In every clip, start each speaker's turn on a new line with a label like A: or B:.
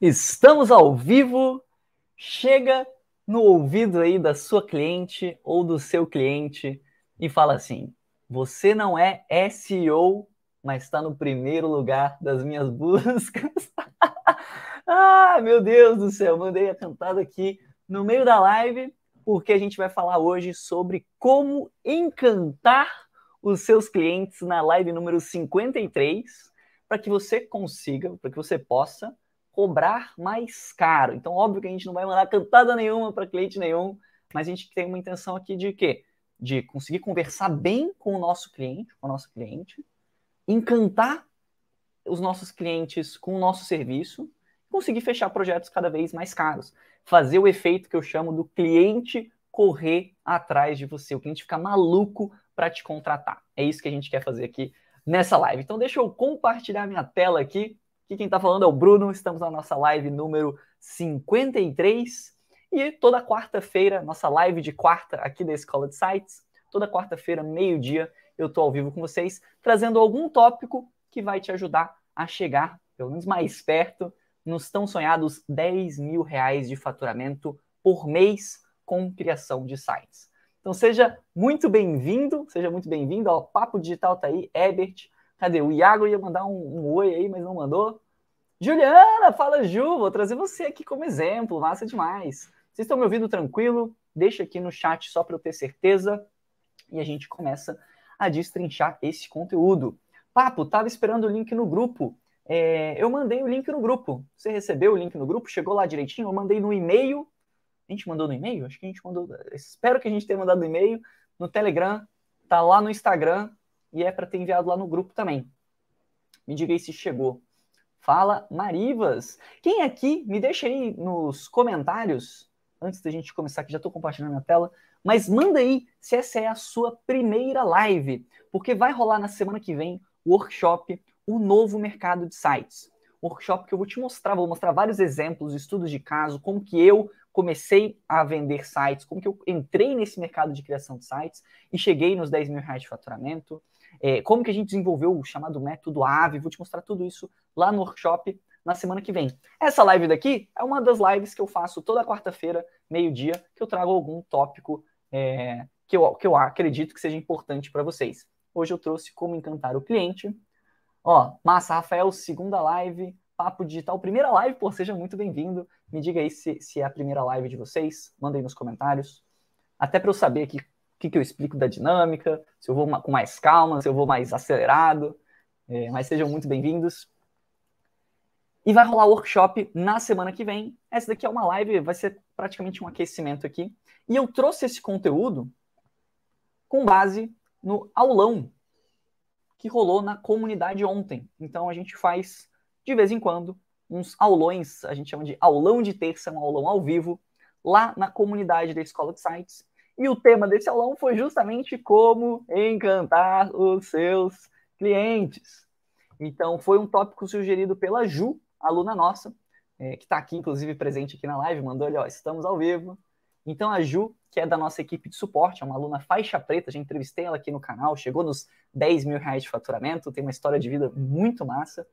A: Estamos ao vivo. Chega no ouvido aí da sua cliente ou do seu cliente e fala assim: você não é SEO, mas está no primeiro lugar das minhas buscas. ah, meu Deus do céu, mandei a cantada aqui no meio da live, porque a gente vai falar hoje sobre como encantar os seus clientes na live número 53, para que você consiga, para que você possa cobrar mais caro. Então, óbvio que a gente não vai mandar cantada nenhuma para cliente nenhum, mas a gente tem uma intenção aqui de quê? De conseguir conversar bem com o nosso cliente, com o nosso cliente, encantar os nossos clientes com o nosso serviço, conseguir fechar projetos cada vez mais caros, fazer o efeito que eu chamo do cliente correr atrás de você, o cliente ficar maluco para te contratar. É isso que a gente quer fazer aqui nessa live. Então deixa eu compartilhar minha tela aqui Aqui quem está falando é o Bruno, estamos na nossa live número 53. E toda quarta-feira, nossa live de quarta aqui da Escola de Sites, toda quarta-feira, meio-dia, eu estou ao vivo com vocês, trazendo algum tópico que vai te ajudar a chegar, pelo menos mais perto, nos tão sonhados 10 mil reais de faturamento por mês com criação de sites. Então seja muito bem-vindo, seja muito bem-vindo ao Papo Digital tá aí, Ebert, Cadê? O Iago ia mandar um, um oi aí, mas não mandou. Juliana, fala Ju, vou trazer você aqui como exemplo, massa demais. Vocês estão me ouvindo tranquilo? Deixa aqui no chat só para eu ter certeza. E a gente começa a destrinchar esse conteúdo. Papo, tava esperando o link no grupo. É, eu mandei o link no grupo. Você recebeu o link no grupo? Chegou lá direitinho? Eu mandei no e-mail. A gente mandou no e-mail? Acho que a gente mandou. Espero que a gente tenha mandado no e-mail. No Telegram. Tá lá no Instagram e é para ter enviado lá no grupo também. Me diga aí se chegou. Fala Marivas. Quem aqui, me deixa aí nos comentários, antes da gente começar, que já estou compartilhando na tela, mas manda aí se essa é a sua primeira live, porque vai rolar na semana que vem o workshop O Novo Mercado de Sites. Workshop que eu vou te mostrar, vou mostrar vários exemplos, estudos de caso, como que eu comecei a vender sites, como que eu entrei nesse mercado de criação de sites e cheguei nos 10 mil reais de faturamento é, como que a gente desenvolveu o chamado método AVE, vou te mostrar tudo isso lá no workshop na semana que vem. Essa live daqui é uma das lives que eu faço toda quarta-feira, meio-dia, que eu trago algum tópico é, que, eu, que eu acredito que seja importante para vocês. Hoje eu trouxe como encantar o cliente. Ó, massa, Rafael, segunda live, Papo Digital, primeira live, pô, seja muito bem-vindo. Me diga aí se, se é a primeira live de vocês, manda aí nos comentários. Até para eu saber aqui o que, que eu explico da dinâmica, se eu vou com mais calma, se eu vou mais acelerado. É, mas sejam muito bem-vindos. E vai rolar workshop na semana que vem. Essa daqui é uma live, vai ser praticamente um aquecimento aqui. E eu trouxe esse conteúdo com base no aulão que rolou na comunidade ontem. Então a gente faz de vez em quando uns aulões, a gente chama de aulão de terça, um aulão ao vivo, lá na comunidade da Escola de Sites. E o tema desse aulão foi justamente como encantar os seus clientes. Então, foi um tópico sugerido pela Ju, aluna nossa, é, que está aqui, inclusive, presente aqui na live, mandou ali, ó, estamos ao vivo. Então, a Ju, que é da nossa equipe de suporte, é uma aluna faixa preta, já entrevistei ela aqui no canal, chegou nos 10 mil reais de faturamento, tem uma história de vida muito massa.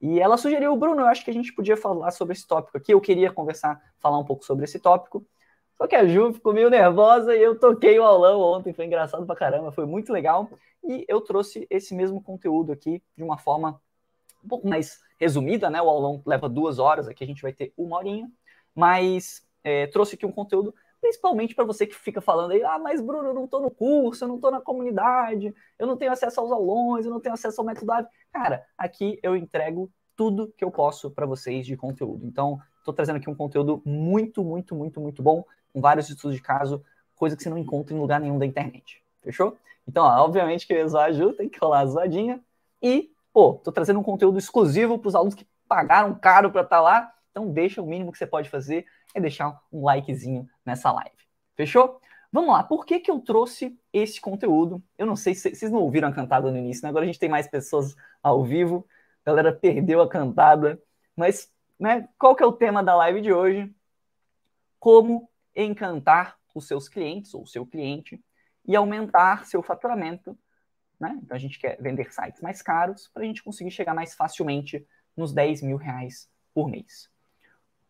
A: E ela sugeriu, Bruno, eu acho que a gente podia falar sobre esse tópico aqui, eu queria conversar, falar um pouco sobre esse tópico. Só que a Ju ficou meio nervosa e eu toquei o aulão ontem, foi engraçado pra caramba, foi muito legal. E eu trouxe esse mesmo conteúdo aqui de uma forma um pouco mais resumida, né? O aulão leva duas horas, aqui a gente vai ter uma horinha, mas é, trouxe aqui um conteúdo principalmente para você que fica falando aí, ah, mas Bruno, eu não estou no curso, eu não estou na comunidade, eu não tenho acesso aos aulões, eu não tenho acesso ao método. Cara, aqui eu entrego tudo que eu posso para vocês de conteúdo. Então, estou trazendo aqui um conteúdo muito, muito, muito, muito bom com vários estudos de caso, coisa que você não encontra em lugar nenhum da internet. Fechou? Então, ó, obviamente que zoar a Ju, tem que rolar a zoadinha. E, pô, tô trazendo um conteúdo exclusivo para os alunos que pagaram caro para estar tá lá. Então, deixa o mínimo que você pode fazer é deixar um likezinho nessa live. Fechou? Vamos lá, por que, que eu trouxe esse conteúdo? Eu não sei se vocês não ouviram a cantada no início, né? Agora a gente tem mais pessoas ao vivo, a galera perdeu a cantada, mas né, qual que é o tema da live de hoje? Como encantar os seus clientes ou seu cliente e aumentar seu faturamento. Né? Então a gente quer vender sites mais caros para a gente conseguir chegar mais facilmente nos 10 mil reais por mês.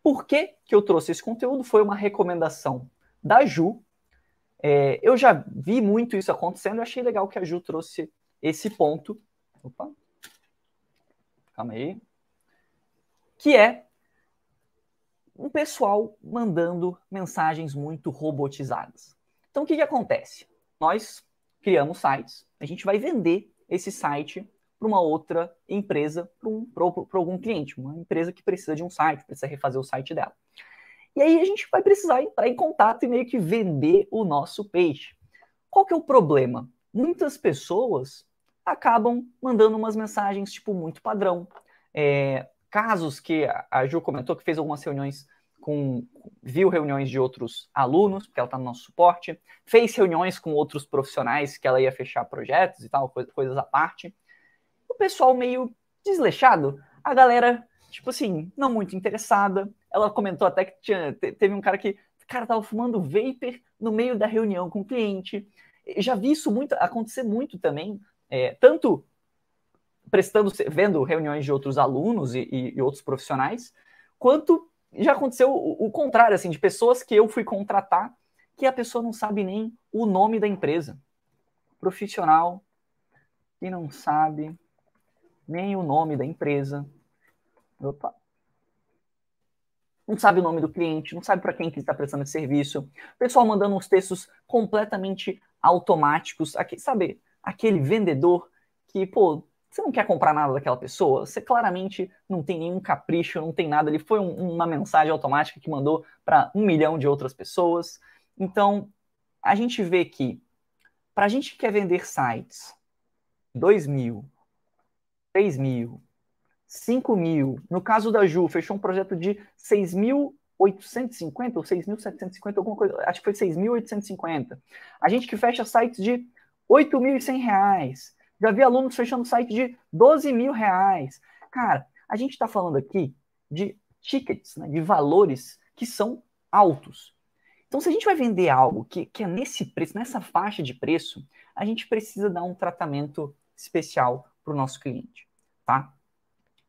A: Por que, que eu trouxe esse conteúdo? Foi uma recomendação da Ju. É, eu já vi muito isso acontecendo, eu achei legal que a Ju trouxe esse ponto. Opa. Calma aí. Que é um pessoal mandando mensagens muito robotizadas. Então, o que, que acontece? Nós criamos sites, a gente vai vender esse site para uma outra empresa, para um, algum cliente, uma empresa que precisa de um site, precisa refazer o site dela. E aí a gente vai precisar entrar em contato e meio que vender o nosso peixe. Qual que é o problema? Muitas pessoas acabam mandando umas mensagens tipo muito padrão. É, casos que a Ju comentou que fez algumas reuniões com viu reuniões de outros alunos, porque ela está no nosso suporte, fez reuniões com outros profissionais que ela ia fechar projetos e tal, coisas à parte. O pessoal meio desleixado, a galera, tipo assim, não muito interessada. Ela comentou até que tinha, teve um cara que, cara, tava fumando vapor no meio da reunião com o cliente. já vi isso muito acontecer muito também, é, tanto prestando, vendo reuniões de outros alunos e, e, e outros profissionais, quanto já aconteceu o, o, contrário, assim, de pessoas que eu fui contratar que a pessoa não sabe nem o nome da empresa. Profissional que não sabe nem o nome da empresa. Opa. Não sabe o nome do cliente, não sabe para quem que está prestando esse serviço. Pessoal mandando uns textos completamente automáticos. Aqui, sabe, aquele vendedor que, pô, você não quer comprar nada daquela pessoa, você claramente não tem nenhum capricho, não tem nada. Ele foi um, uma mensagem automática que mandou para um milhão de outras pessoas. Então, a gente vê que para a gente que quer vender sites, 2 mil, 3 mil, 5 mil, no caso da Ju, fechou um projeto de 6.850 ou 6.750, alguma coisa, acho que foi 6.850. A gente que fecha sites de 8.100 reais, já vi alunos fechando site de 12 mil reais. Cara, a gente está falando aqui de tickets, né, de valores que são altos. Então, se a gente vai vender algo que, que é nesse preço, nessa faixa de preço, a gente precisa dar um tratamento especial para o nosso cliente, tá?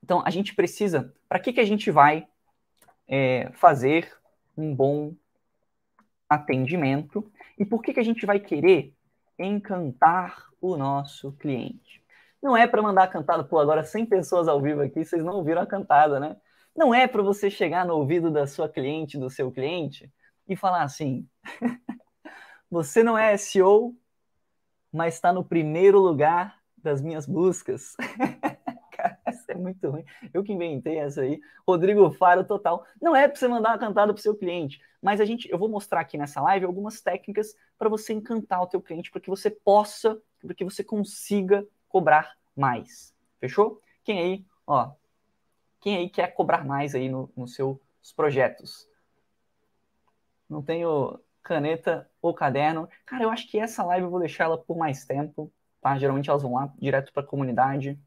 A: Então, a gente precisa. Para que, que a gente vai é, fazer um bom atendimento? E por que, que a gente vai querer encantar o nosso cliente. Não é para mandar cantada, pô, agora 100 pessoas ao vivo aqui, vocês não ouviram a cantada, né? Não é para você chegar no ouvido da sua cliente, do seu cliente, e falar assim: você não é SEO, mas está no primeiro lugar das minhas buscas. É muito ruim. Eu que inventei essa aí. Rodrigo Faro total. Não é para você mandar uma cantada para o seu cliente, mas a gente, eu vou mostrar aqui nessa live algumas técnicas para você encantar o teu cliente, para que você possa para que você consiga cobrar mais. Fechou? Quem aí, ó, quem aí quer cobrar mais aí nos no seus projetos? Não tenho caneta ou caderno. Cara, eu acho que essa live eu vou deixar ela por mais tempo, tá? Geralmente elas vão lá direto para a comunidade.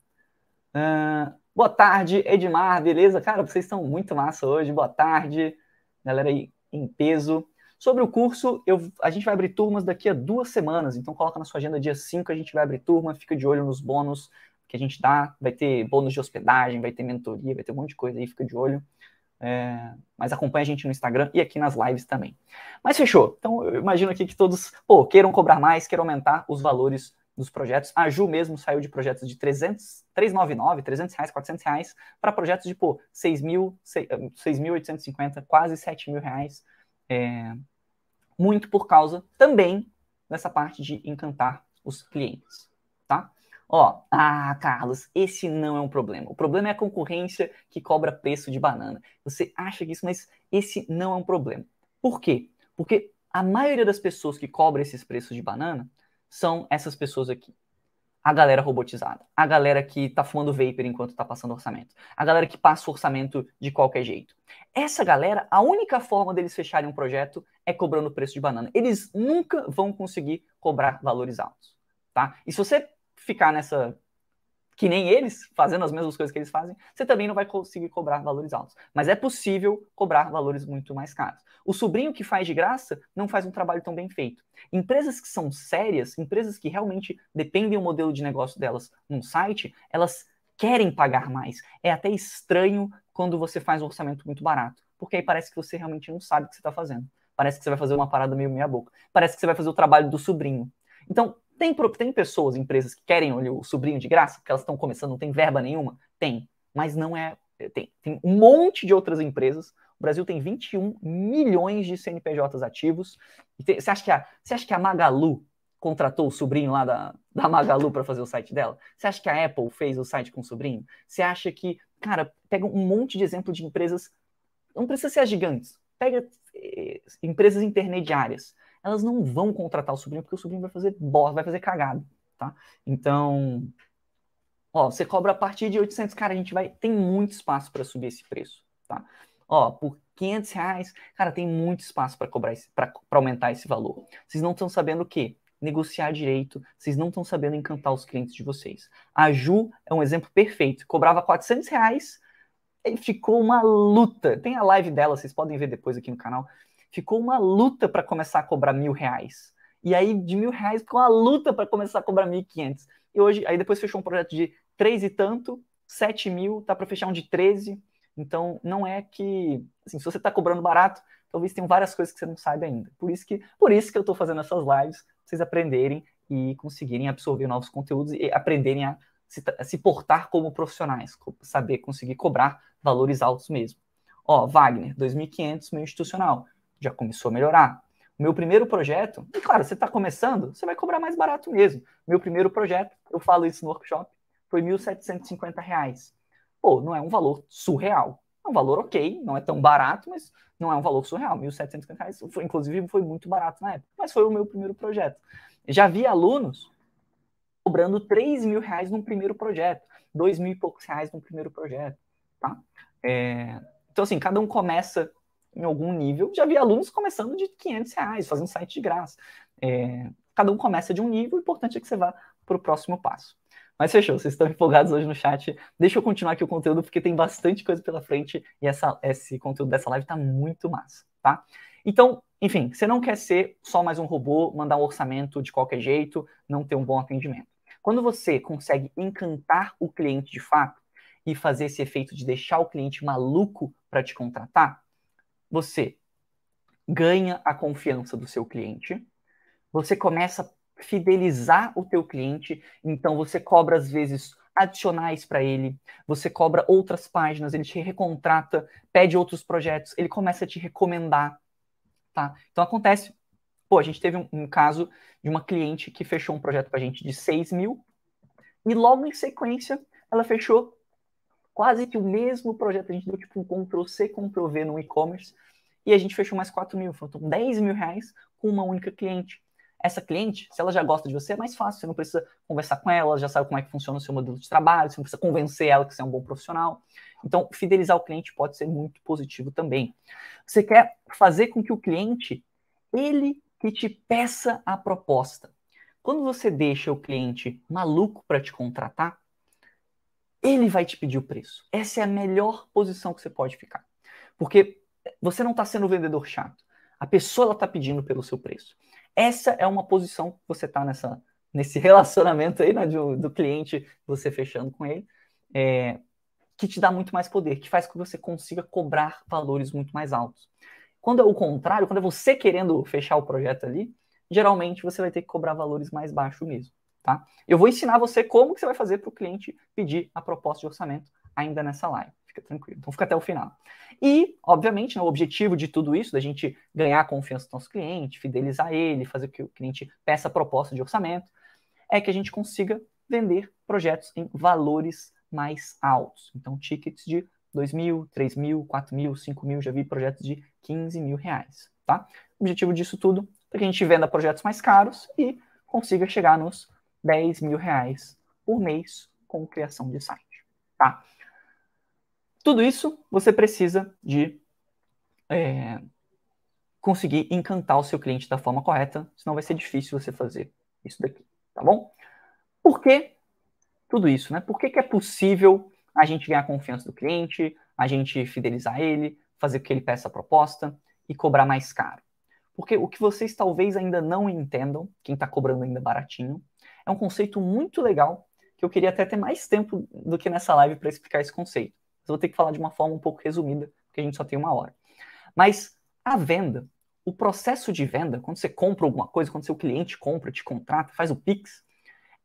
A: Uh, boa tarde, Edmar, beleza? Cara, vocês estão muito massa hoje. Boa tarde, galera aí em peso. Sobre o curso, eu, a gente vai abrir turmas daqui a duas semanas, então coloca na sua agenda dia 5, a gente vai abrir turma, fica de olho nos bônus que a gente dá, vai ter bônus de hospedagem, vai ter mentoria, vai ter um monte de coisa aí, fica de olho. É, mas acompanha a gente no Instagram e aqui nas lives também. Mas fechou. Então eu imagino aqui que todos pô, queiram cobrar mais, queiram aumentar os valores dos projetos. A Ju mesmo saiu de projetos de 300, 399, 300 reais, 400 reais, para projetos de, pô, 6.850, quase 7 mil reais. É, muito por causa também dessa parte de encantar os clientes, tá? Ó, ah, Carlos, esse não é um problema. O problema é a concorrência que cobra preço de banana. Você acha que isso, mas esse não é um problema. Por quê? Porque a maioria das pessoas que cobram esses preços de banana são essas pessoas aqui a galera robotizada, a galera que tá fumando vapor enquanto tá passando orçamento, a galera que passa o orçamento de qualquer jeito. Essa galera, a única forma deles fecharem um projeto é cobrando o preço de banana. Eles nunca vão conseguir cobrar valores altos, tá? E se você ficar nessa que nem eles, fazendo as mesmas coisas que eles fazem, você também não vai conseguir cobrar valores altos. Mas é possível cobrar valores muito mais caros. O sobrinho que faz de graça não faz um trabalho tão bem feito. Empresas que são sérias, empresas que realmente dependem do modelo de negócio delas num site, elas querem pagar mais. É até estranho quando você faz um orçamento muito barato. porque aí parece que você realmente não sabe o que você está fazendo. Parece que você vai fazer uma parada meio meia boca. Parece que você vai fazer o trabalho do sobrinho. Então, tem, tem pessoas, empresas que querem o sobrinho de graça, porque elas estão começando, não tem verba nenhuma? Tem. Mas não é. Tem, tem um monte de outras empresas. O Brasil tem 21 milhões de CNPJs ativos. Tem, você, acha que a, você acha que a Magalu contratou o sobrinho lá da, da Magalu para fazer o site dela? Você acha que a Apple fez o site com o sobrinho? Você acha que, cara, pega um monte de exemplo de empresas, não precisa ser as gigantes, pega eh, empresas intermediárias elas não vão contratar o sobrinho porque o sobrinho vai fazer bosta, vai fazer cagado, tá? Então, ó, você cobra a partir de 800, cara, a gente vai, tem muito espaço para subir esse preço, tá? Ó, por 500 reais, cara, tem muito espaço para cobrar para aumentar esse valor. Vocês não estão sabendo o quê? Negociar direito, vocês não estão sabendo encantar os clientes de vocês. A Ju é um exemplo perfeito. Cobrava 400 reais, e ficou uma luta. Tem a live dela, vocês podem ver depois aqui no canal ficou uma luta para começar a cobrar mil reais. E aí, de mil reais, ficou uma luta para começar a cobrar mil e quinhentos. E hoje, aí depois fechou um projeto de três e tanto, sete mil, tá para fechar um de 13. Então, não é que, assim, se você está cobrando barato, talvez tenham várias coisas que você não sabe ainda. Por isso que, por isso que eu estou fazendo essas lives, vocês aprenderem e conseguirem absorver novos conteúdos e aprenderem a se, a se portar como profissionais, saber conseguir cobrar valores altos mesmo. Ó, Wagner, 2.500 meio institucional já começou a melhorar. O meu primeiro projeto, e claro, você está começando, você vai cobrar mais barato mesmo. Meu primeiro projeto, eu falo isso no workshop, foi R$ 1.750. Pô, não é um valor surreal. É um valor ok, não é tão barato, mas não é um valor surreal. R$ 1.750, foi, inclusive, foi muito barato na época. Mas foi o meu primeiro projeto. Já vi alunos cobrando 3 mil reais num primeiro projeto, 2 mil e poucos reais num primeiro projeto, tá? É... Então, assim, cada um começa em algum nível. Já vi alunos começando de 500 reais, fazendo site de graça. É, cada um começa de um nível, o importante é que você vá para o próximo passo. Mas fechou, vocês estão empolgados hoje no chat. Deixa eu continuar aqui o conteúdo, porque tem bastante coisa pela frente e essa, esse conteúdo dessa live está muito massa, tá? Então, enfim, você não quer ser só mais um robô, mandar um orçamento de qualquer jeito, não ter um bom atendimento. Quando você consegue encantar o cliente de fato e fazer esse efeito de deixar o cliente maluco para te contratar, você ganha a confiança do seu cliente, você começa a fidelizar o teu cliente, então você cobra às vezes adicionais para ele, você cobra outras páginas, ele te recontrata, pede outros projetos, ele começa a te recomendar, tá? Então acontece, pô, a gente teve um, um caso de uma cliente que fechou um projeto com a gente de 6 mil, e logo em sequência ela fechou quase que o mesmo projeto. A gente deu tipo um Ctrl-C, Ctrl-V no e-commerce e a gente fechou mais 4 mil. Faltam 10 mil reais com uma única cliente. Essa cliente, se ela já gosta de você, é mais fácil. Você não precisa conversar com ela, já sabe como é que funciona o seu modelo de trabalho, você não precisa convencer ela que você é um bom profissional. Então, fidelizar o cliente pode ser muito positivo também. Você quer fazer com que o cliente, ele que te peça a proposta. Quando você deixa o cliente maluco para te contratar, ele vai te pedir o preço. Essa é a melhor posição que você pode ficar. Porque você não está sendo o vendedor chato. A pessoa está pedindo pelo seu preço. Essa é uma posição que você está nessa, nesse relacionamento aí, né, do, do, cliente, você fechando com ele, é, que te dá muito mais poder, que faz com que você consiga cobrar valores muito mais altos. Quando é o contrário, quando é você querendo fechar o projeto ali, geralmente você vai ter que cobrar valores mais baixos mesmo. Tá? Eu vou ensinar você como que você vai fazer para o cliente pedir a proposta de orçamento ainda nessa live. Fica tranquilo. Então fica até o final. E, obviamente, né, o objetivo de tudo isso, da gente ganhar a confiança do nosso cliente, fidelizar ele, fazer com que o cliente peça a proposta de orçamento, é que a gente consiga vender projetos em valores mais altos. Então, tickets de 2 mil, 3 mil, 4 mil, 5 mil, já vi projetos de 15 mil reais. Tá? O objetivo disso tudo é que a gente venda projetos mais caros e consiga chegar nos 10 mil reais por mês com criação de site, tá? Tudo isso você precisa de é, conseguir encantar o seu cliente da forma correta, senão vai ser difícil você fazer isso daqui, tá bom? Por que tudo isso, né? Por que, que é possível a gente ganhar a confiança do cliente, a gente fidelizar ele, fazer com que ele peça a proposta e cobrar mais caro? Porque o que vocês talvez ainda não entendam, quem está cobrando ainda baratinho, é um conceito muito legal que eu queria até ter mais tempo do que nessa live para explicar esse conceito. Mas vou ter que falar de uma forma um pouco resumida, porque a gente só tem uma hora. Mas a venda, o processo de venda, quando você compra alguma coisa, quando seu cliente compra, te contrata, faz o Pix,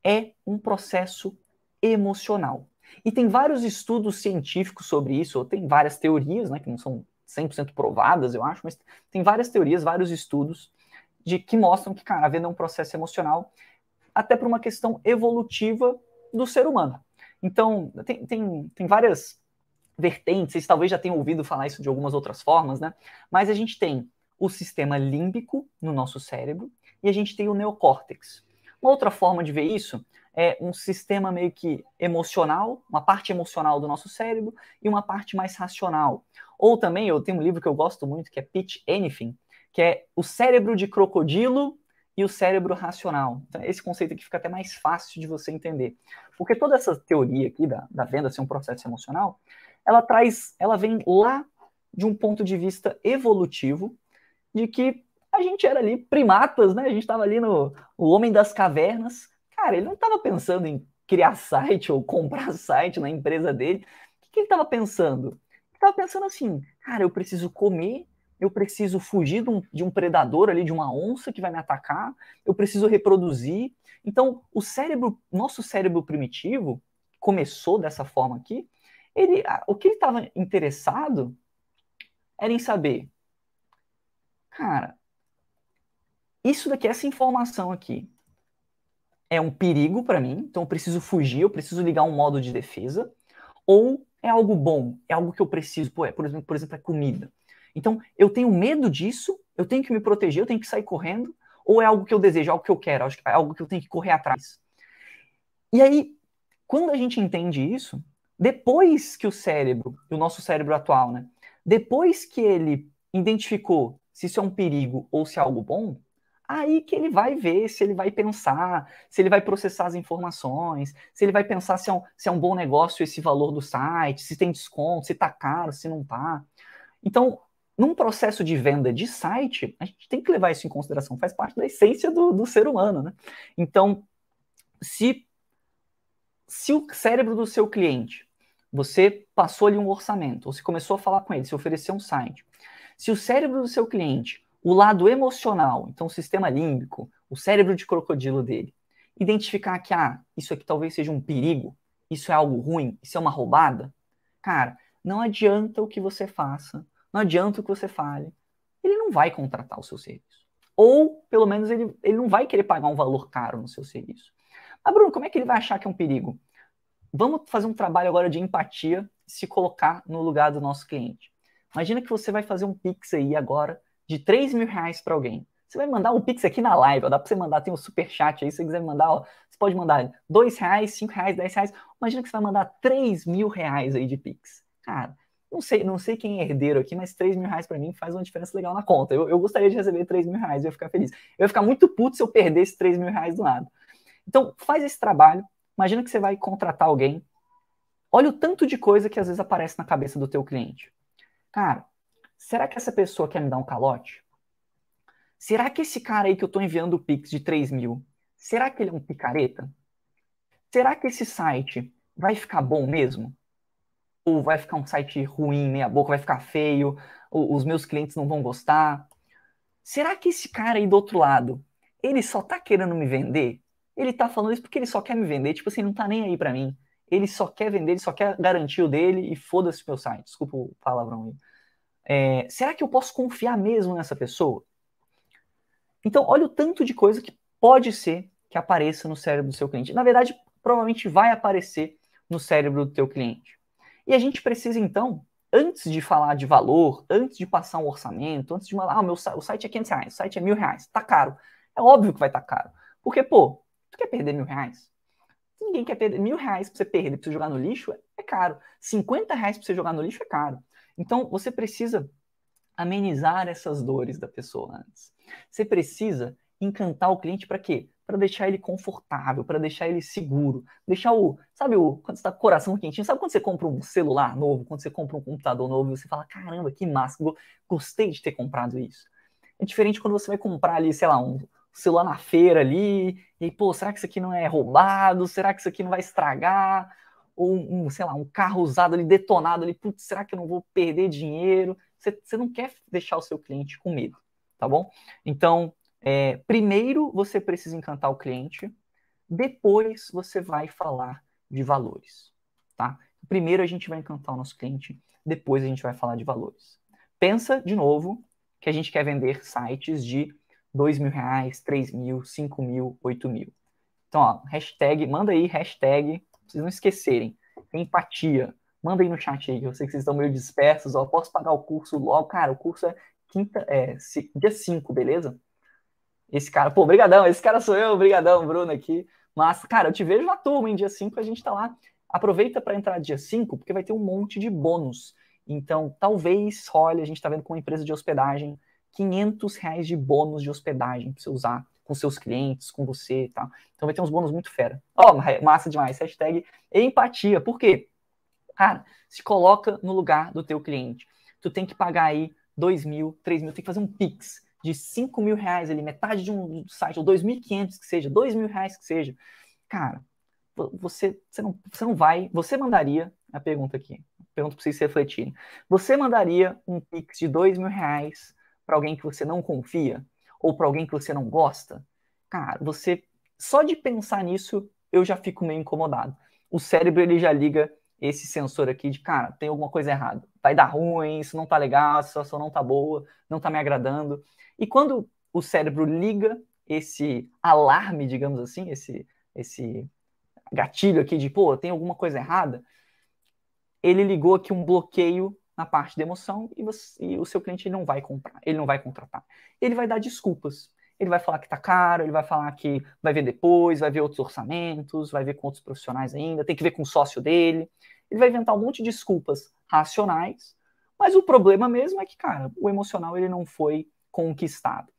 A: é um processo emocional. E tem vários estudos científicos sobre isso, ou tem várias teorias, né, que não são 100% provadas, eu acho, mas tem várias teorias, vários estudos de que mostram que, cara, a venda é um processo emocional, até por uma questão evolutiva do ser humano. Então, tem, tem, tem várias vertentes, vocês talvez já tenham ouvido falar isso de algumas outras formas, né? Mas a gente tem o sistema límbico no nosso cérebro e a gente tem o neocórtex. Uma outra forma de ver isso é um sistema meio que emocional, uma parte emocional do nosso cérebro e uma parte mais racional. Ou também, eu tenho um livro que eu gosto muito, que é Pitch Anything, que é o cérebro de crocodilo e o cérebro racional. Então, esse conceito aqui fica até mais fácil de você entender. Porque toda essa teoria aqui da, da venda ser um processo emocional, ela traz, ela vem lá de um ponto de vista evolutivo, de que a gente era ali primatas, né? A gente estava ali no o homem das cavernas, Cara, ele não estava pensando em criar site ou comprar site na empresa dele. O que, que ele estava pensando? Ele estava pensando assim, cara, eu preciso comer, eu preciso fugir de um, de um, predador ali, de uma onça que vai me atacar, eu preciso reproduzir. Então, o cérebro, nosso cérebro primitivo, começou dessa forma aqui, ele, o que ele estava interessado era em saber, cara, isso daqui, essa informação aqui, é um perigo para mim, então eu preciso fugir, eu preciso ligar um modo de defesa, ou é algo bom, é algo que eu preciso, pô, é, por exemplo, por exemplo, é comida. Então, eu tenho medo disso, eu tenho que me proteger, eu tenho que sair correndo, ou é algo que eu desejo, é algo que eu quero, é algo que eu tenho que correr atrás. E aí, quando a gente entende isso, depois que o cérebro, o nosso cérebro atual, né, depois que ele identificou se isso é um perigo ou se é algo bom, Aí que ele vai ver se ele vai pensar, se ele vai processar as informações, se ele vai pensar se é um, se é um bom negócio esse valor do site, se tem desconto, se tá caro, se não tá. Então, num processo de venda de site, a gente tem que levar isso em consideração, faz parte da essência do, do ser humano, né? Então, se, se o cérebro do seu cliente, você passou ali um orçamento, ou se começou a falar com ele, se oferecer um site, se o cérebro do seu cliente o lado emocional, então o sistema límbico, o cérebro de crocodilo dele, identificar que, ah, isso aqui talvez seja um perigo, isso é algo ruim, isso é uma roubada, cara, não adianta o que você faça, não adianta o que você fale, ele não vai contratar o seu serviço. Ou, pelo menos, ele, ele não vai querer pagar um valor caro no seu serviço. Mas, Bruno, como é que ele vai achar que é um perigo? Vamos fazer um trabalho agora de empatia, se colocar no lugar do nosso cliente. Imagina que você vai fazer um Pix aí agora de 3 mil reais para alguém. Você vai mandar um Pix aqui na live, ó, dá para você mandar, tem um super chat aí, se você quiser mandar, ó, você pode mandar 2 reais, 5 reais, 10 reais. Imagina que você vai mandar 3 mil reais aí de Pix. Cara, não sei, não sei quem é herdeiro aqui, mas 3 mil reais para mim faz uma diferença legal na conta. Eu, eu gostaria de receber 3 mil reais, eu ia ficar feliz. Eu ia ficar muito puto se eu perdesse 3 mil reais do nada. Então, faz esse trabalho. Imagina que você vai contratar alguém. Olha o tanto de coisa que às vezes aparece na cabeça do teu cliente. Cara, será que essa pessoa quer me dar um calote? Será que esse cara aí que eu estou enviando o Pix de 3 mil, será que ele é um picareta? Será que esse site vai ficar bom mesmo? Ou vai ficar um site ruim, meia boca, vai ficar feio, os meus clientes não vão gostar? Será que esse cara aí do outro lado, ele só tá querendo me vender? Ele tá falando isso porque ele só quer me vender, tipo assim, não tá nem aí para mim. Ele só quer vender, ele só quer garantir o dele e foda-se o meu site. Desculpa o palavrão aí. É, será que eu posso confiar mesmo nessa pessoa? Então, olha o tanto de coisa que pode ser que apareça no cérebro do seu cliente. Na verdade, provavelmente vai aparecer no cérebro do teu cliente. E a gente precisa, então, antes de falar de valor, antes de passar um orçamento, antes de falar, ah, meu, o site é 500 reais, o site é mil reais, tá caro. É óbvio que vai estar tá caro. Porque, pô, tu quer perder mil reais? Ninguém quer perder mil reais pra você perder, pra você jogar no lixo, é caro. 50 reais pra você jogar no lixo é caro. Então, você precisa amenizar essas dores da pessoa antes. Você precisa encantar o cliente para quê? Para deixar ele confortável, para deixar ele seguro, deixar o, sabe, o quando tá o coração quentinho, sabe quando você compra um celular novo, quando você compra um computador novo, você fala, caramba, que massa, gostei de ter comprado isso. É diferente quando você vai comprar ali, sei lá, um celular na feira ali, e pô, será que isso aqui não é roubado? Será que isso aqui não vai estragar? ou um, sei lá, um carro usado ali, detonado ali, putz, será que eu não vou perder dinheiro? Você, você não quer deixar o seu cliente com medo, tá bom? Então, é, primeiro você precisa encantar o cliente, depois você vai falar de valores, tá? Primeiro a gente vai encantar o nosso cliente, depois a gente vai falar de valores. Pensa de novo que a gente quer vender sites de dois mil reais, três mil, cinco mil, oito mil. Então, ó, hashtag, manda aí, hashtag, vocês não esquecerem, empatia. Manda aí no chat aí, eu sei que vocês estão meio dispersos, ó, posso pagar o curso logo? Cara, o curso é quinta, é, dia 5, beleza? Esse cara, pô, brigadão, esse cara sou eu, brigadão, Bruno aqui. Mas, cara, eu te vejo na turma em dia 5, a gente tá lá. Aproveita para entrar dia 5, porque vai ter um monte de bônus. Então, talvez role, a gente tá vendo com uma empresa de hospedagem, 500 reais de bônus de hospedagem para você usar com seus clientes, com você e tal. Então vai ter uns bônus muito fera. Ó, oh, massa demais. Hashtag empatia. Por quê? Cara, se coloca no lugar do teu cliente. Tu tem que pagar aí 2 mil, 3 mil, tem que fazer um Pix de 5 mil reais ali, metade de um site, ou 2.500 que seja, 2 mil reais que seja. Cara, você, você, não, você não vai, você mandaria, a pergunta aqui, pergunta para vocês refletirem, você mandaria um Pix de 2 mil reais para alguém que você não confia? Ou para alguém que você não gosta? Cara, você, só de pensar nisso, eu já fico meio incomodado. O cérebro, ele já liga esse sensor aqui de, cara, tem alguma coisa errada. Vai dar ruim, isso não tá legal, a situação não tá boa, não tá me agradando. E quando o cérebro liga esse alarme, digamos assim, esse, esse gatilho aqui de, pô, tem alguma coisa errada, ele ligou aqui um bloqueio na parte da emoção e, você, e o seu cliente não vai comprar, ele não vai contratar. Ele vai dar desculpas. Ele vai falar que tá caro, ele vai falar que vai ver depois, vai ver outros orçamentos, vai ver com outros profissionais ainda, tem que ver com o sócio dele. Ele vai inventar um monte de desculpas racionais, mas o problema mesmo é que, cara, o emocional ele não foi conquistado.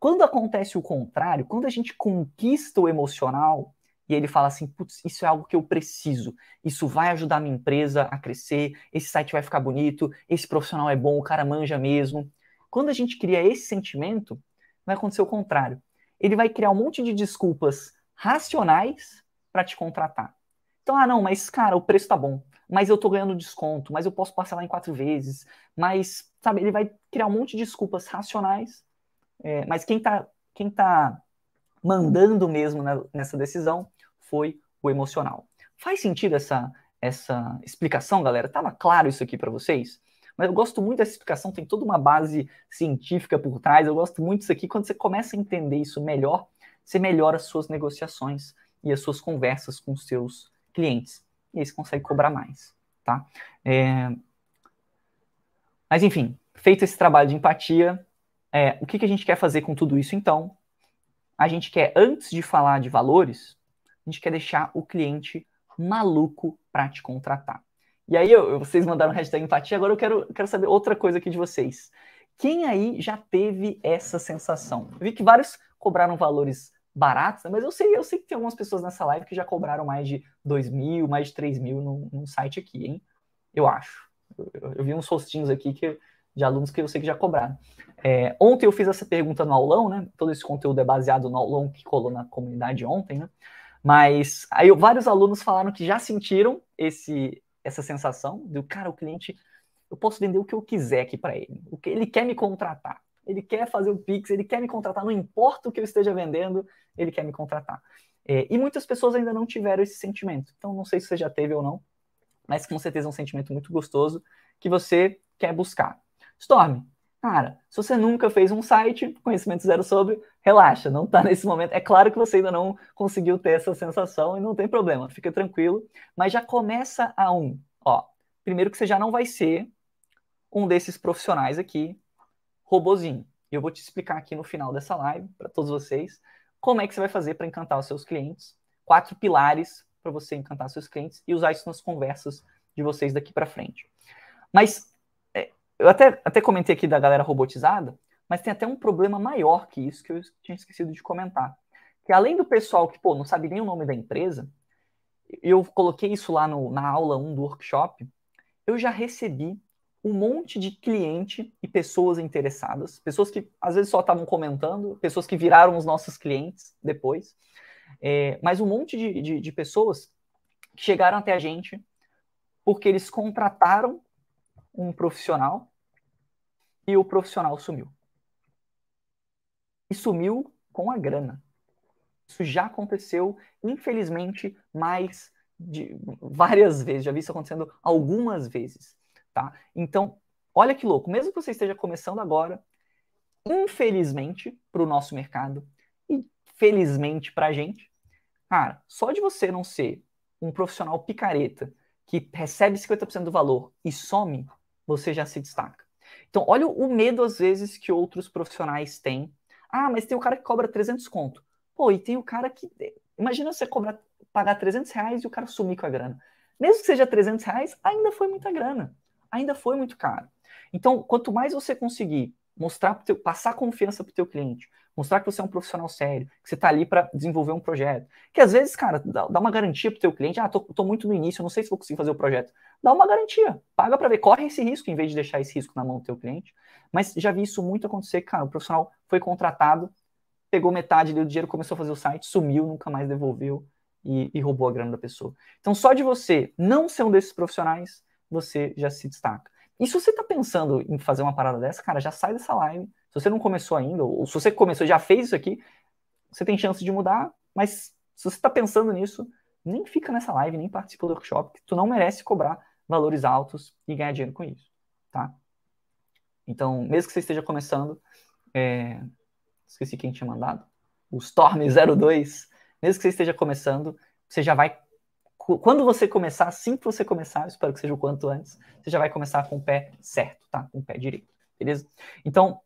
A: Quando acontece o contrário, quando a gente conquista o emocional e ele fala assim, putz, isso é algo que eu preciso, isso vai ajudar a minha empresa a crescer, esse site vai ficar bonito, esse profissional é bom, o cara manja mesmo. Quando a gente cria esse sentimento, vai acontecer o contrário. Ele vai criar um monte de desculpas racionais para te contratar. Então, ah, não, mas cara, o preço tá bom, mas eu tô ganhando desconto, mas eu posso parcelar em quatro vezes, mas, sabe, ele vai criar um monte de desculpas racionais, é, mas quem tá, quem tá mandando mesmo nessa decisão foi o emocional. Faz sentido essa, essa explicação, galera? Tava claro isso aqui para vocês? Mas eu gosto muito dessa explicação, tem toda uma base científica por trás. Eu gosto muito disso aqui. Quando você começa a entender isso melhor, você melhora as suas negociações e as suas conversas com os seus clientes. E aí você consegue cobrar mais, tá? É... Mas enfim, feito esse trabalho de empatia, é, o que, que a gente quer fazer com tudo isso então? A gente quer, antes de falar de valores, a gente quer deixar o cliente maluco para te contratar. E aí, eu, vocês mandaram hashtag empatia, agora eu quero, quero saber outra coisa aqui de vocês. Quem aí já teve essa sensação? Eu vi que vários cobraram valores baratos, né? mas eu sei, eu sei que tem algumas pessoas nessa live que já cobraram mais de 2 mil, mais de 3 mil num, num site aqui, hein? Eu acho. Eu, eu, vi uns rostinhos aqui que, de alunos que eu sei que já cobraram. É, ontem eu fiz essa pergunta no aulão, né? Todo esse conteúdo é baseado no aulão que colou na comunidade ontem, né? Mas aí vários alunos falaram que já sentiram esse, essa sensação do cara, o cliente, eu posso vender o que eu quiser aqui para ele. O que ele quer me contratar. Ele quer fazer o Pix, ele quer me contratar, não importa o que eu esteja vendendo, ele quer me contratar. É, e muitas pessoas ainda não tiveram esse sentimento. Então, não sei se você já teve ou não, mas com certeza é um sentimento muito gostoso que você quer buscar. Storm, Cara, se você nunca fez um site, conhecimento zero sobre, relaxa, não está nesse momento. É claro que você ainda não conseguiu ter essa sensação e não tem problema, fica tranquilo. Mas já começa a um, ó. Primeiro que você já não vai ser um desses profissionais aqui, robozinho. E eu vou te explicar aqui no final dessa live, para todos vocês, como é que você vai fazer para encantar os seus clientes. Quatro pilares para você encantar seus clientes e usar isso nas conversas de vocês daqui para frente. Mas eu até, até comentei aqui da galera robotizada, mas tem até um problema maior que isso que eu tinha esquecido de comentar. Que além do pessoal que, pô, não sabe nem o nome da empresa, eu coloquei isso lá no, na aula 1 do workshop, eu já recebi um monte de cliente e pessoas interessadas, pessoas que às vezes só estavam comentando, pessoas que viraram os nossos clientes depois, é, mas um monte de, de, de pessoas que chegaram até a gente porque eles contrataram um profissional e o profissional sumiu. E sumiu com a grana. Isso já aconteceu, infelizmente, mais de várias vezes. Já vi isso acontecendo algumas vezes, tá? Então, olha que louco. Mesmo que você esteja começando agora, infelizmente para o nosso mercado e felizmente para a gente, cara, só de você não ser um profissional picareta que recebe 50% do valor e some, você já se destaca. Então, olha o medo às vezes que outros profissionais têm. Ah, mas tem o cara que cobra 300 conto. Pô, e tem o cara que. Imagina você cobrar, pagar 300 reais e o cara sumir com a grana. Mesmo que seja 300 reais, ainda foi muita grana. Ainda foi muito caro. Então, quanto mais você conseguir mostrar, teu, passar confiança para o teu cliente, mostrar que você é um profissional sério, que você está ali para desenvolver um projeto. Que às vezes, cara, dá, uma garantia para o teu cliente, ah, tô, tô, muito no início, não sei se vou conseguir fazer o projeto. Dá uma garantia, paga para ver, corre esse risco em vez de deixar esse risco na mão do teu cliente. Mas já vi isso muito acontecer, cara, o profissional foi contratado, pegou metade do dinheiro, começou a fazer o site, sumiu, nunca mais devolveu e, e roubou a grana da pessoa. Então, só de você não ser um desses profissionais, você já se destaca. E se você está pensando em fazer uma parada dessa, cara, já sai dessa live. Se você não começou ainda, ou se você começou já fez isso aqui, você tem chance de mudar, mas se você está pensando nisso, nem fica nessa live, nem participa do workshop, que tu não merece cobrar valores altos e ganhar dinheiro com isso, tá? Então, mesmo que você esteja começando, é... esqueci quem tinha mandado, o Storm02, mesmo que você esteja começando, você já vai quando você começar, assim que você começar, espero que seja o quanto antes, você já vai começar com o pé certo, tá? Com o pé direito, beleza? Então,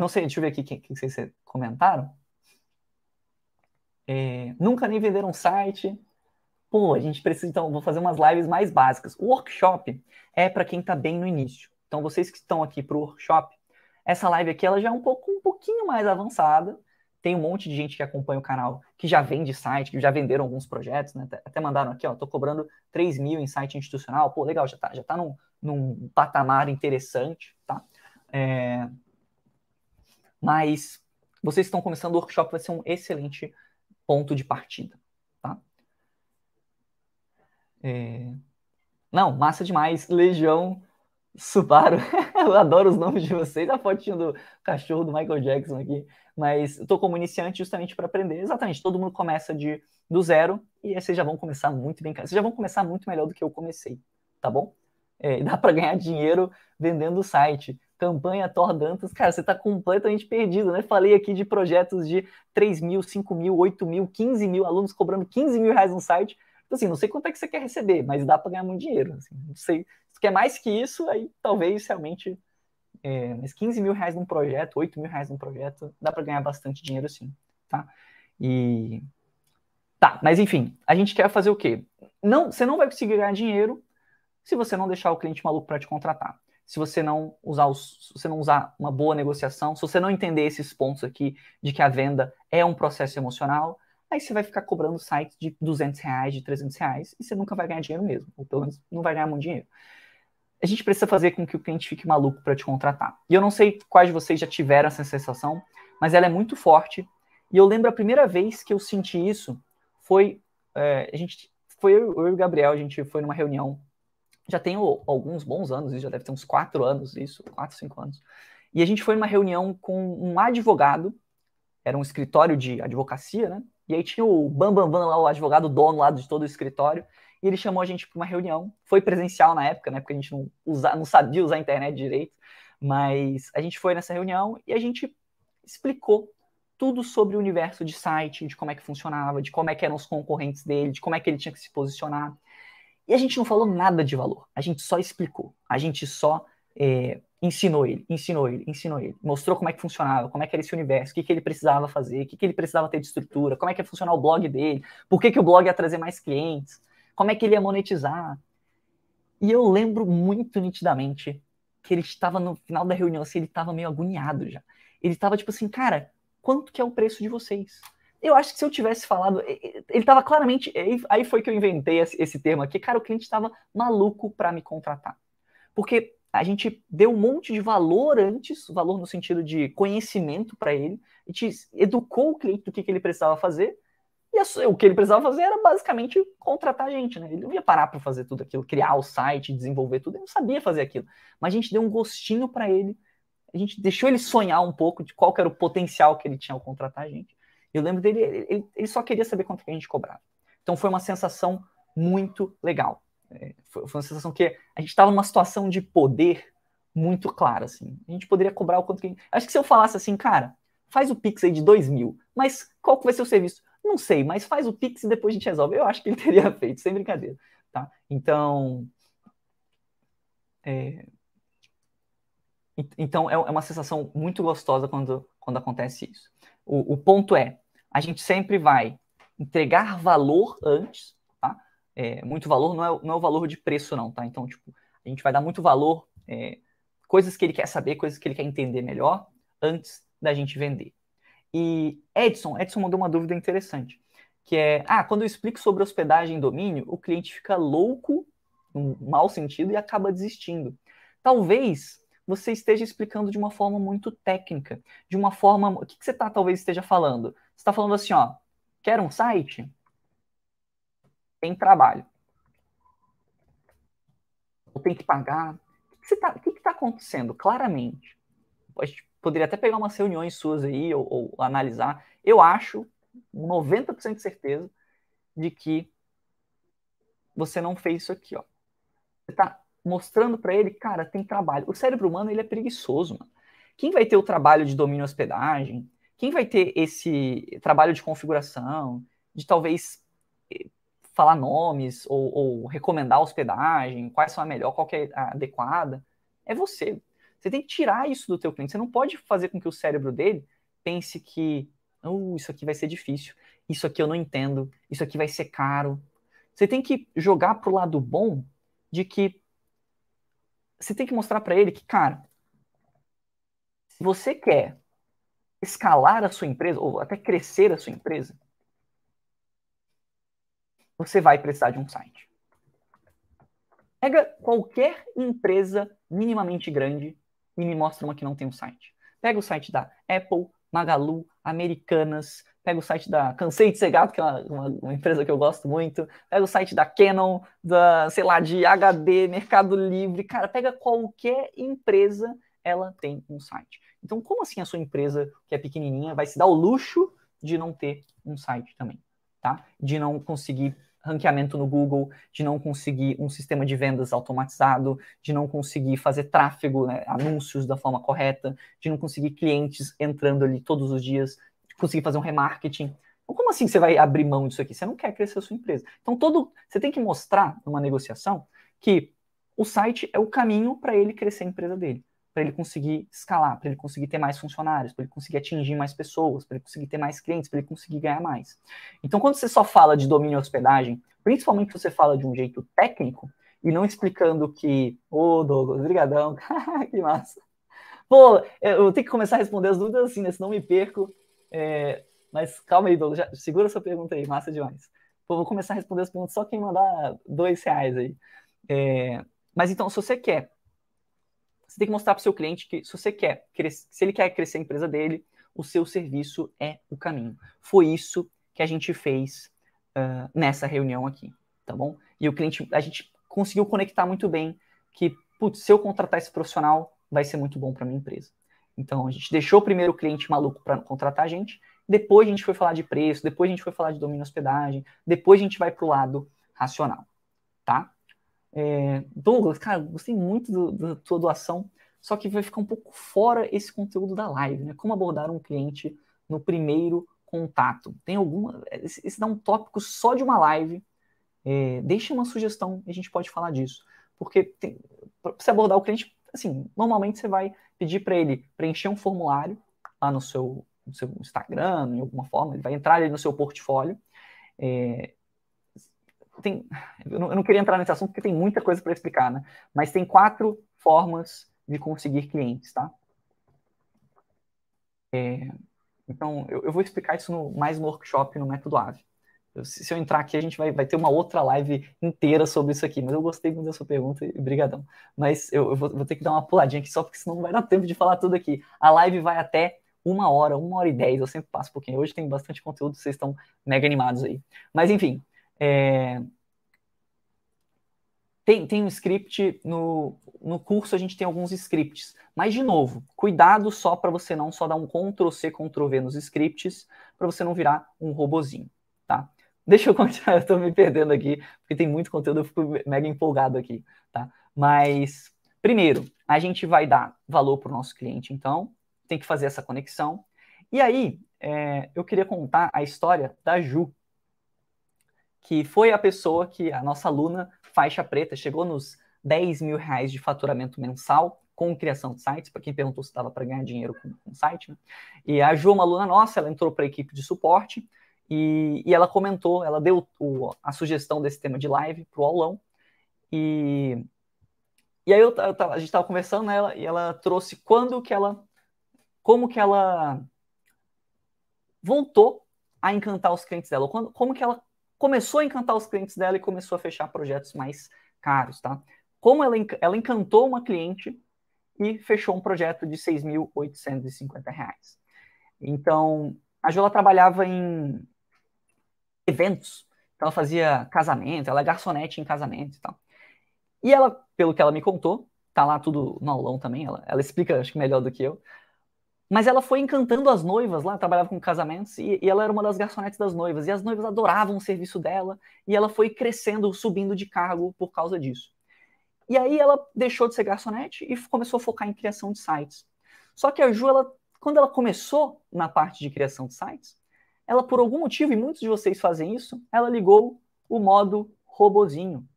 A: não sei, deixa eu ver aqui o que, que vocês comentaram. É, nunca nem venderam um site. Pô, a gente precisa, então, vou fazer umas lives mais básicas. O workshop é para quem está bem no início. Então, vocês que estão aqui para o workshop, essa live aqui ela já é um pouco um pouquinho mais avançada, tem um monte de gente que acompanha o canal que já vende site, que já venderam alguns projetos, né? Até mandaram aqui, ó, tô cobrando 3 mil em site institucional. Pô, legal, já tá, já tá num, num patamar interessante, tá? É... Mas vocês estão começando o workshop, vai ser um excelente ponto de partida, tá? É... Não, massa demais. Legião Subaru. eu adoro os nomes de vocês. A fotinha do cachorro do Michael Jackson aqui mas estou como iniciante justamente para aprender. Exatamente, todo mundo começa de do zero e aí vocês já vão começar muito bem. Vocês já vão começar muito melhor do que eu comecei, tá bom? É, dá para ganhar dinheiro vendendo o site. Campanha Thor Dantas, cara, você está completamente perdido, né? Falei aqui de projetos de 3 mil, 5 mil, 8 mil, 15 mil alunos cobrando 15 mil reais no site. Então, assim, não sei quanto é que você quer receber, mas dá para ganhar muito dinheiro. Assim, não sei. Se quer mais que isso, aí talvez realmente é, mas 15 mil reais num projeto, 8 mil reais num projeto, dá para ganhar bastante dinheiro sim, tá? E. Tá, mas enfim, a gente quer fazer o quê? Não, você não vai conseguir ganhar dinheiro se você não deixar o cliente maluco para te contratar. Se você não usar os, se você não usar uma boa negociação, se você não entender esses pontos aqui de que a venda é um processo emocional, aí você vai ficar cobrando sites de 200 reais, de 300 reais, e você nunca vai ganhar dinheiro mesmo, ou pelo menos não vai ganhar muito dinheiro a gente precisa fazer com que o cliente fique maluco para te contratar. E eu não sei quais de vocês já tiveram essa sensação, mas ela é muito forte. E eu lembro a primeira vez que eu senti isso foi é, a gente foi eu, eu, e o Gabriel, a gente foi numa reunião. Já tem alguns bons anos, já deve ter uns quatro anos isso, quatro, cinco anos. E a gente foi numa reunião com um advogado, era um escritório de advocacia, né? E aí tinha o Bambambam Bam, Bam, lá, o advogado dono lá de todo o escritório e ele chamou a gente para uma reunião. Foi presencial na época, né? Porque a gente não, usa, não sabia usar a internet direito. Mas a gente foi nessa reunião e a gente explicou tudo sobre o universo de site, de como é que funcionava, de como é que eram os concorrentes dele, de como é que ele tinha que se posicionar. E a gente não falou nada de valor, a gente só explicou, a gente só é, ensinou ele, ensinou ele, ensinou ele, mostrou como é que funcionava, como é que era esse universo, o que, que ele precisava fazer, o que, que ele precisava ter de estrutura, como é que ia funcionar o blog dele, por que, que o blog ia trazer mais clientes como é que ele ia monetizar. E eu lembro muito nitidamente que ele estava no final da reunião, assim, ele estava meio agoniado já. Ele estava tipo assim, cara, quanto que é o preço de vocês? Eu acho que se eu tivesse falado, ele estava claramente, aí foi que eu inventei esse termo aqui, cara, o cliente estava maluco para me contratar. Porque a gente deu um monte de valor antes, valor no sentido de conhecimento para ele, a gente educou o cliente do que, que ele precisava fazer, E o que ele precisava fazer era basicamente contratar a gente, né? Ele não ia parar para fazer tudo aquilo, criar o site, desenvolver tudo, ele não sabia fazer aquilo. Mas a gente deu um gostinho para ele, a gente deixou ele sonhar um pouco de qual era o potencial que ele tinha ao contratar a gente. Eu lembro dele, ele, ele só queria saber quanto que a gente cobrava. Então foi uma sensação muito legal. É, foi, uma sensação que a gente estava numa situação de poder muito clara, assim. A gente poderia cobrar o quanto que gente... Acho que se eu falasse assim, cara, faz o Pix aí de 2 mil, mas qual que vai ser o serviço? Não sei, mas faz o Pix e depois a gente resolve. Eu acho que ele teria feito, sem brincadeira, tá? Então... É... Então é, é uma sensação muito gostosa quando, quando acontece isso. O, o ponto é, a gente sempre vai entregar valor antes, tá? É, muito valor não é, não é o valor de preço, não, tá? Então, tipo, a gente vai dar muito valor, é, coisas que ele quer saber, coisas que ele quer entender melhor, antes da gente vender. E Edson, Edson mandou uma dúvida interessante, que é, ah, quando eu explico sobre hospedagem em domínio, o cliente fica louco, num mau sentido, e acaba desistindo. Talvez você esteja explicando de uma forma muito técnica, de uma forma. O que, que você tá, talvez esteja falando? Está falando assim, ó, Quer um site? Tem trabalho. Ou tem que pagar. O que está tá acontecendo? Claramente. Pode, poderia até pegar umas reuniões suas aí ou, ou analisar. Eu acho, 90% de certeza, de que você não fez isso aqui, ó. Você está mostrando para ele, cara, tem trabalho. O cérebro humano, ele é preguiçoso, mano. Quem vai ter o trabalho de domínio hospedagem, quem vai ter esse trabalho de configuração, de talvez eh, falar nomes ou, ou recomendar hospedagem, quais são a melhor, qual é a adequada, é você. Você tem que tirar isso do teu cliente. Você não pode fazer com que o cérebro dele pense que oh, isso aqui vai ser difícil, isso aqui eu não entendo, isso aqui vai ser caro. Você tem que jogar pro lado bom de que você tem que mostrar para ele que, cara, se você quer escalar a sua empresa, ou até crescer a sua empresa, você vai precisar de um site. Pega qualquer empresa minimamente grande e me mostra uma que não tem um site. Pega o site da Apple, Magalu, Americanas, pega o site da Cansei de Ser Gato, que é uma, uma, uma, empresa que eu gosto muito, pega o site da Canon, da, sei lá, de HD, Mercado Livre, cara, pega qualquer empresa, ela tem um site. Então, como assim a sua empresa, que é pequenininha, vai se dar o luxo de não ter um site também, tá? De não conseguir ranqueamento no Google, de não conseguir um sistema de vendas automatizado, de não conseguir fazer tráfego, né, anúncios da forma correta, de não conseguir clientes entrando ali todos os dias, de conseguir fazer um remarketing. Então, como assim você vai abrir mão disso aqui? Você não quer crescer a sua empresa. Então, todo você tem que mostrar numa negociação que o site é o caminho para ele crescer a empresa dele para ele conseguir escalar, para ele conseguir ter mais funcionários, para ele conseguir atingir mais pessoas, para ele conseguir ter mais clientes, para ele conseguir ganhar mais. Então, quando você só fala de domínio e hospedagem, principalmente você fala de um jeito técnico e não explicando que, ô oh, Douglas, brigadão, que massa. Pô, eu tenho que começar a responder as dúvidas assim, né? Senão me perco. É... Mas calma aí, Douglas, já, segura essa pergunta aí, massa demais. Pô, vou começar a responder as perguntas só quem mandar dois reais aí. É... Mas então, se você quer você tem que mostrar para o seu cliente que se você quer, se ele quer crescer a empresa dele, o seu serviço é o caminho. Foi isso que a gente fez uh, nessa reunião aqui, tá bom? E o cliente, a gente conseguiu conectar muito bem que, putz, se eu contratar esse profissional, vai ser muito bom para minha empresa. Então, a gente deixou primeiro o cliente maluco para contratar a gente, depois a gente foi falar de preço, depois a gente foi falar de domínio hospedagem, depois a gente vai para o lado racional, tá? É, Douglas, cara, gostei muito da tua doação, só que vai ficar um pouco fora esse conteúdo da live, né? Como abordar um cliente no primeiro contato. Tem alguma. Esse, esse dá um tópico só de uma live. É, deixe uma sugestão e a gente pode falar disso. Porque para você abordar o cliente, assim, normalmente você vai pedir para ele preencher um formulário lá no seu, no seu Instagram, em alguma forma, ele vai entrar ali no seu portfólio. É, tem, eu não, eu não, queria entrar nesse assunto porque tem muita coisa para explicar, né? Mas tem quatro formas de conseguir clientes, tá? É, então, eu, eu, vou explicar isso no, mais no workshop, no Método AVE. Se, se, eu entrar aqui, a gente vai, vai ter uma outra live inteira sobre isso aqui, mas eu gostei muito da sua pergunta e brigadão. Mas eu, eu vou, vou, ter que dar uma puladinha aqui só porque senão não vai dar tempo de falar tudo aqui. A live vai até uma hora, uma hora e dez, eu sempre passo um pouquinho. Hoje tem bastante conteúdo, vocês estão mega animados aí. Mas enfim, é... tem, tem um script no, no curso, a gente tem alguns scripts. Mas, de novo, cuidado só para você não só dar um Ctrl C, Ctrl V nos scripts, para você não virar um robozinho, tá? Deixa eu continuar, eu estou me perdendo aqui, porque tem muito conteúdo, eu fico mega empolgado aqui, tá? Mas, primeiro, a gente vai dar valor para o nosso cliente, então, tem que fazer essa conexão. E aí, é, eu queria contar a história da Ju, que foi a pessoa que, a nossa aluna faixa preta, chegou nos 10 mil reais de faturamento mensal com criação de sites, para quem perguntou se estava para ganhar dinheiro com, com site. Né? E a Ju, uma aluna nossa, ela entrou para a equipe de suporte e, e ela comentou, ela deu o, a sugestão desse tema de live para o aulão. E, e aí eu, eu, a gente estava conversando, né, ela, e ela trouxe quando que ela, como que ela voltou a encantar os clientes dela, quando, como que ela começou a encantar os clientes dela e começou a fechar projetos mais caros, tá? Como ela, ela encantou uma cliente e fechou um projeto de 6.850 reais. Então, a Jola trabalhava em eventos. Então, ela fazia casamento, ela é garçonete em casamento e tal. E ela, pelo que ela me contou, tá lá tudo no aulão também, ela, ela explica, acho que melhor do que eu. Mas ela foi encantando as noivas lá, trabalhava com casamentos, e, e, ela era uma das garçonetes das noivas. E as noivas adoravam o serviço dela, e ela foi crescendo, subindo de cargo por causa disso. E aí ela deixou de ser garçonete e começou a focar em criação de sites. Só que a Ju, ela, quando ela começou na parte de criação de sites, ela, por algum motivo, e muitos de vocês fazem isso, ela ligou o modo robozinho.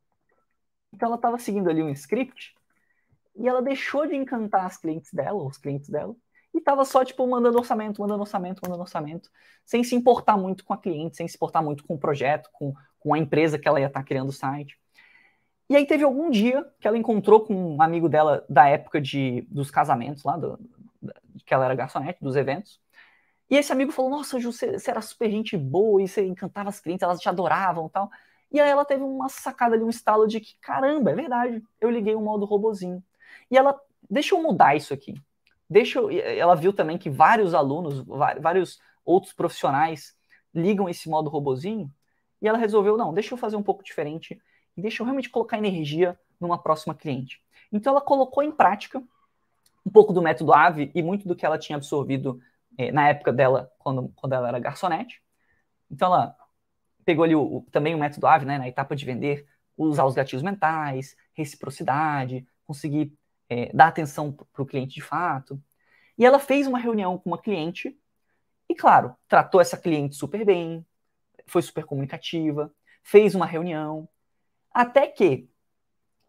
A: Então ela estava seguindo ali um script e ela deixou de encantar as clientes dela, os clientes dela, e estava só, tipo, mandando orçamento, mandando orçamento, mandando orçamento, sem se importar muito com a cliente, sem se importar muito com o projeto, com, com a empresa que ela ia estar tá criando o site. E aí teve algum dia que ela encontrou com um amigo dela da época de, dos casamentos lá, do, que ela era garçonete, dos eventos. E esse amigo falou, nossa, Ju, você, você era super gente boa e você encantava as clientes, elas te adoravam tal. E aí ela teve uma sacada ali, um estalo de que, caramba, é verdade, eu liguei o modo robozinho. E ela, deixa eu mudar isso aqui. Deixa eu, ela viu também que vários alunos, vários outros profissionais ligam esse modo robozinho. E ela resolveu, não, deixa eu fazer um pouco diferente e deixa eu realmente colocar energia numa próxima cliente. Então ela colocou em prática um pouco do método AVE e muito do que ela tinha absorvido eh, na época dela, quando, quando ela era garçonete. Então ela pegou ali o, o, também o método AVE, né, na etapa de vender, usar os gatilhos mentais, reciprocidade, conseguir eh, dar atenção para o cliente de fato. E ela fez uma reunião com uma cliente e, claro, tratou essa cliente super bem, foi super comunicativa, fez uma reunião, até que,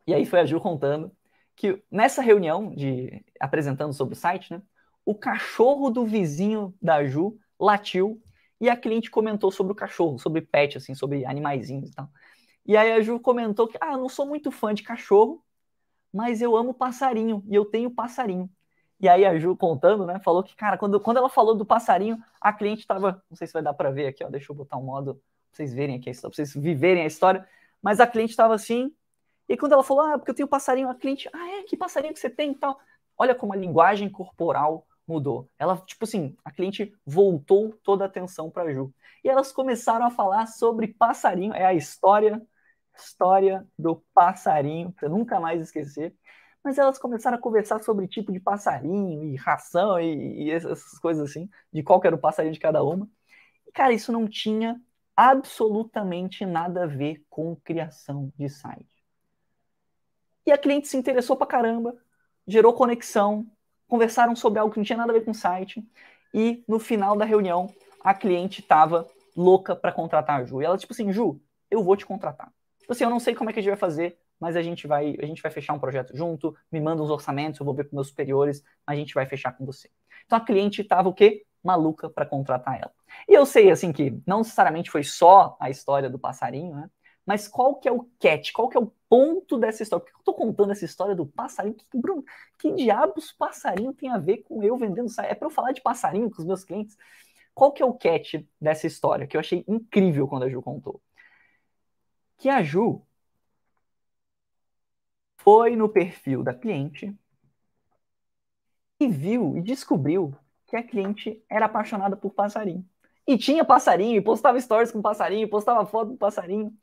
A: e aí foi a Ju contando, que nessa reunião de apresentando sobre o site, né, o cachorro do vizinho da Ju latiu e a cliente comentou sobre o cachorro, sobre pet, assim, sobre animaizinhos e tal. E aí a Ju comentou que, ah, eu não sou muito fã de cachorro, mas eu amo passarinho e eu tenho passarinho. E aí a Ju contando, né, falou que, cara, quando, quando ela falou do passarinho, a cliente estava, não sei se vai dar para ver aqui, ó, deixa eu botar um modo, pra vocês verem aqui, para vocês viverem a história mas a cliente estava assim. E quando ela falou, ah, porque eu tenho passarinho, a cliente, ah, é? Que passarinho que você tem e tal? Olha como a linguagem corporal mudou. Ela, tipo assim, a cliente voltou toda a atenção para Ju. E elas começaram a falar sobre passarinho, é a história, história do passarinho, para nunca mais esquecer. Mas elas começaram a conversar sobre tipo de passarinho e ração e, e essas coisas assim, de qual era o passarinho de cada uma. E, cara, isso não tinha absolutamente nada a ver com criação de site. E a cliente se interessou pra caramba, gerou conexão, conversaram sobre algo que não tinha nada a ver com site, e no final da reunião, a cliente estava louca para contratar a Ju. E ela, tipo assim, Ju, eu vou te contratar. Tipo assim, eu não sei como é que a gente vai fazer, mas a gente vai, a gente vai fechar um projeto junto, me manda uns orçamentos, eu vou ver com meus superiores, a gente vai fechar com você. Então a cliente estava o quê? maluca para contratar ela. E eu sei, assim, que não necessariamente foi só a história do passarinho, né? Mas qual que é o catch? Qual que é o ponto dessa história? Por que eu estou contando essa história do passarinho? Que, Bruno, que diabos passarinho tem a ver com eu vendendo site? É para eu falar de passarinho com os meus clientes? Qual que é o catch dessa história? Que eu achei incrível quando a Ju contou. Que a Ju foi no perfil da cliente e viu e descobriu que a cliente era apaixonada por passarinho. E tinha passarinho, e postava stories com passarinho, postava foto com passarinho.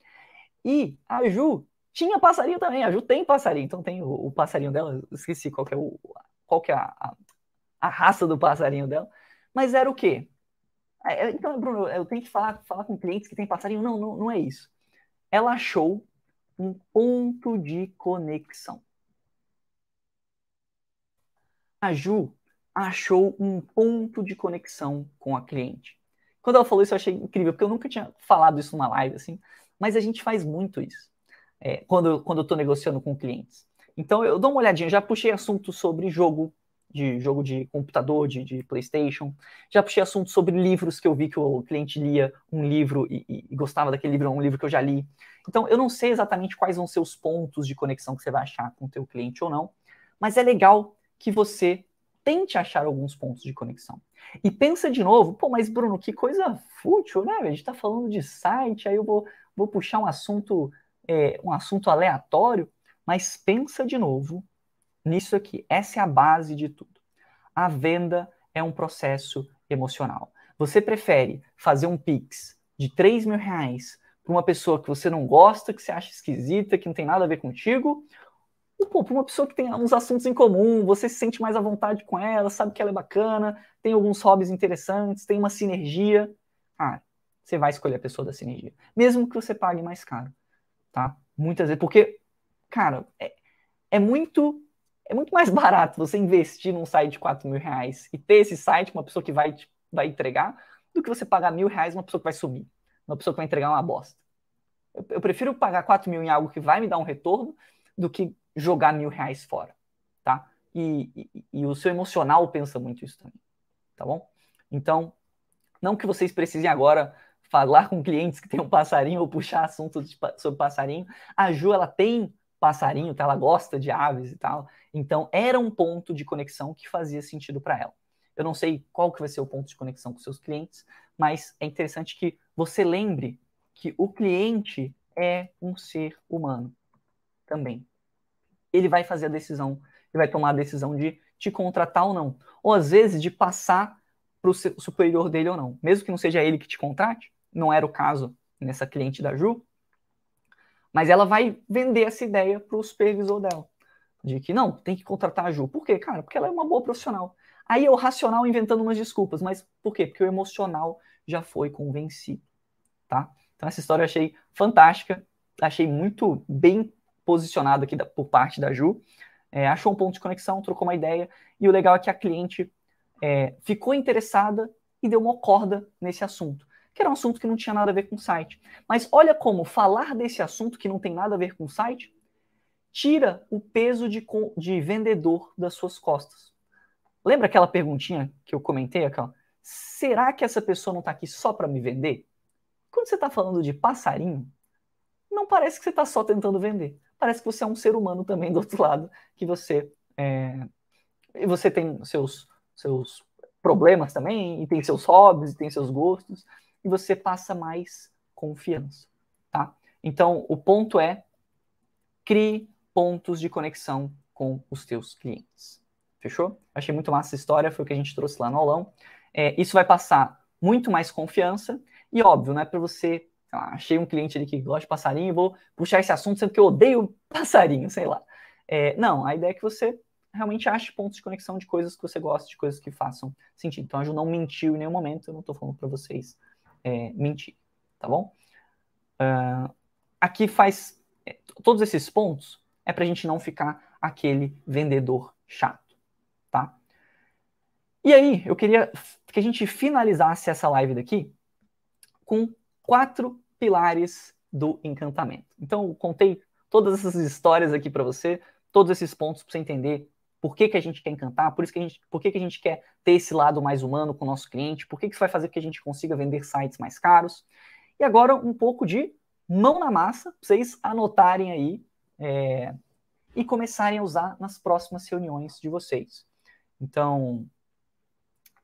A: E a Ju tinha passarinho também. A Ju tem passarinho, então tem o, o passarinho dela. Esqueci qual é, o, qual é a, a, a, raça do passarinho dela. Mas era o quê? É, é, então, Bruno, eu tenho que falar, falar com clientes que tem passarinho. Não, não, não é isso. Ela achou um ponto de conexão. A Ju achou um ponto de conexão com a cliente. Quando ela falou isso, eu achei incrível, porque eu nunca tinha falado isso numa live assim, mas a gente faz muito isso é, quando, quando eu estou negociando com clientes. Então eu dou uma olhadinha, já puxei assunto sobre jogo, de jogo de computador, de, de PlayStation, já puxei assunto sobre livros que eu vi que o cliente lia um livro e, e, gostava daquele livro, um livro que eu já li. Então eu não sei exatamente quais vão ser os pontos de conexão que você vai achar com o teu cliente ou não, mas é legal que você tente achar alguns pontos de conexão. E pensa de novo, pô, mas Bruno, que coisa fútil, né? A gente está falando de site, aí eu vou, vou puxar um assunto, é, um assunto aleatório, mas pensa de novo nisso aqui. Essa é a base de tudo. A venda é um processo emocional. Você prefere fazer um Pix de 3 mil reais para uma pessoa que você não gosta, que você acha esquisita, que não tem nada a ver contigo, pô, para uma pessoa que tem uns assuntos em comum, você se sente mais à vontade com ela, sabe que ela é bacana, tem alguns hobbies interessantes, tem uma sinergia. Ah, você vai escolher a pessoa da sinergia. Mesmo que você pague mais caro, tá? Muitas vezes, porque, cara, é, é muito é muito mais barato você investir num site de 4 mil reais e ter esse site, uma pessoa que vai, vai entregar, do que você pagar mil reais uma pessoa que vai sumir, uma pessoa que vai entregar uma bosta. Eu, eu prefiro pagar 4 mil em algo que vai me dar um retorno do que jogar mil reais fora, tá? E, e, e, o seu emocional pensa muito isso também, tá bom? Então, não que vocês precisem agora falar com clientes que têm um passarinho ou puxar assunto de, sobre passarinho. A Ju, ela tem passarinho, tá? ela gosta de aves e tal. Então, era um ponto de conexão que fazia sentido para ela. Eu não sei qual que vai ser o ponto de conexão com seus clientes, mas é interessante que você lembre que o cliente é um ser humano também ele vai fazer a decisão, ele vai tomar a decisão de te contratar ou não. Ou às vezes de passar para o superior dele ou não. Mesmo que não seja ele que te contrate, não era o caso nessa cliente da Ju, mas ela vai vender essa ideia para o supervisor dela. De que não, tem que contratar a Ju. Por quê, cara? Porque ela é uma boa profissional. Aí é o racional inventando umas desculpas, mas por quê? Porque o emocional já foi convencido, tá? Então essa história eu achei fantástica, achei muito bem posicionado aqui da, por parte da Ju, é, achou um ponto de conexão, trocou uma ideia, e o legal é que a cliente é, ficou interessada e deu uma corda nesse assunto, que era um assunto que não tinha nada a ver com o site. Mas olha como falar desse assunto que não tem nada a ver com o site tira o peso de, de vendedor das suas costas. Lembra aquela perguntinha que eu comentei, aquela? Será que essa pessoa não está aqui só para me vender? Quando você está falando de passarinho, não parece que você está só tentando vender parece que você é um ser humano também do outro lado, que você é, você tem seus seus problemas também, e tem seus hobbies, e tem seus gostos, e você passa mais confiança, tá? Então, o ponto é crie pontos de conexão com os teus clientes. Fechou? Achei muito massa essa história, foi o que a gente trouxe lá no aulão. É, isso vai passar muito mais confiança, e óbvio, não é para você lá, achei um cliente ali que gosta de passarinho, vou puxar esse assunto sendo que eu odeio passarinho, sei lá. É, não, a ideia é que você realmente ache pontos de conexão de coisas que você gosta, de coisas que façam sentido. Então a Ju não mentiu em nenhum momento, eu não estou falando para vocês é, mentir, tá bom? Uh, aqui faz. É, todos esses pontos é para a gente não ficar aquele vendedor chato, tá? E aí, eu queria que a gente finalizasse essa live daqui com quatro pilares do encantamento. Então, eu contei todas essas histórias aqui para você, todos esses pontos para você entender por que, que a gente quer encantar, por isso que a gente, por que, que a gente quer ter esse lado mais humano com o nosso cliente, por que, que isso vai fazer que a gente consiga vender sites mais caros. E agora um pouco de mão na massa, para vocês anotarem aí é, e começarem a usar nas próximas reuniões de vocês. Então,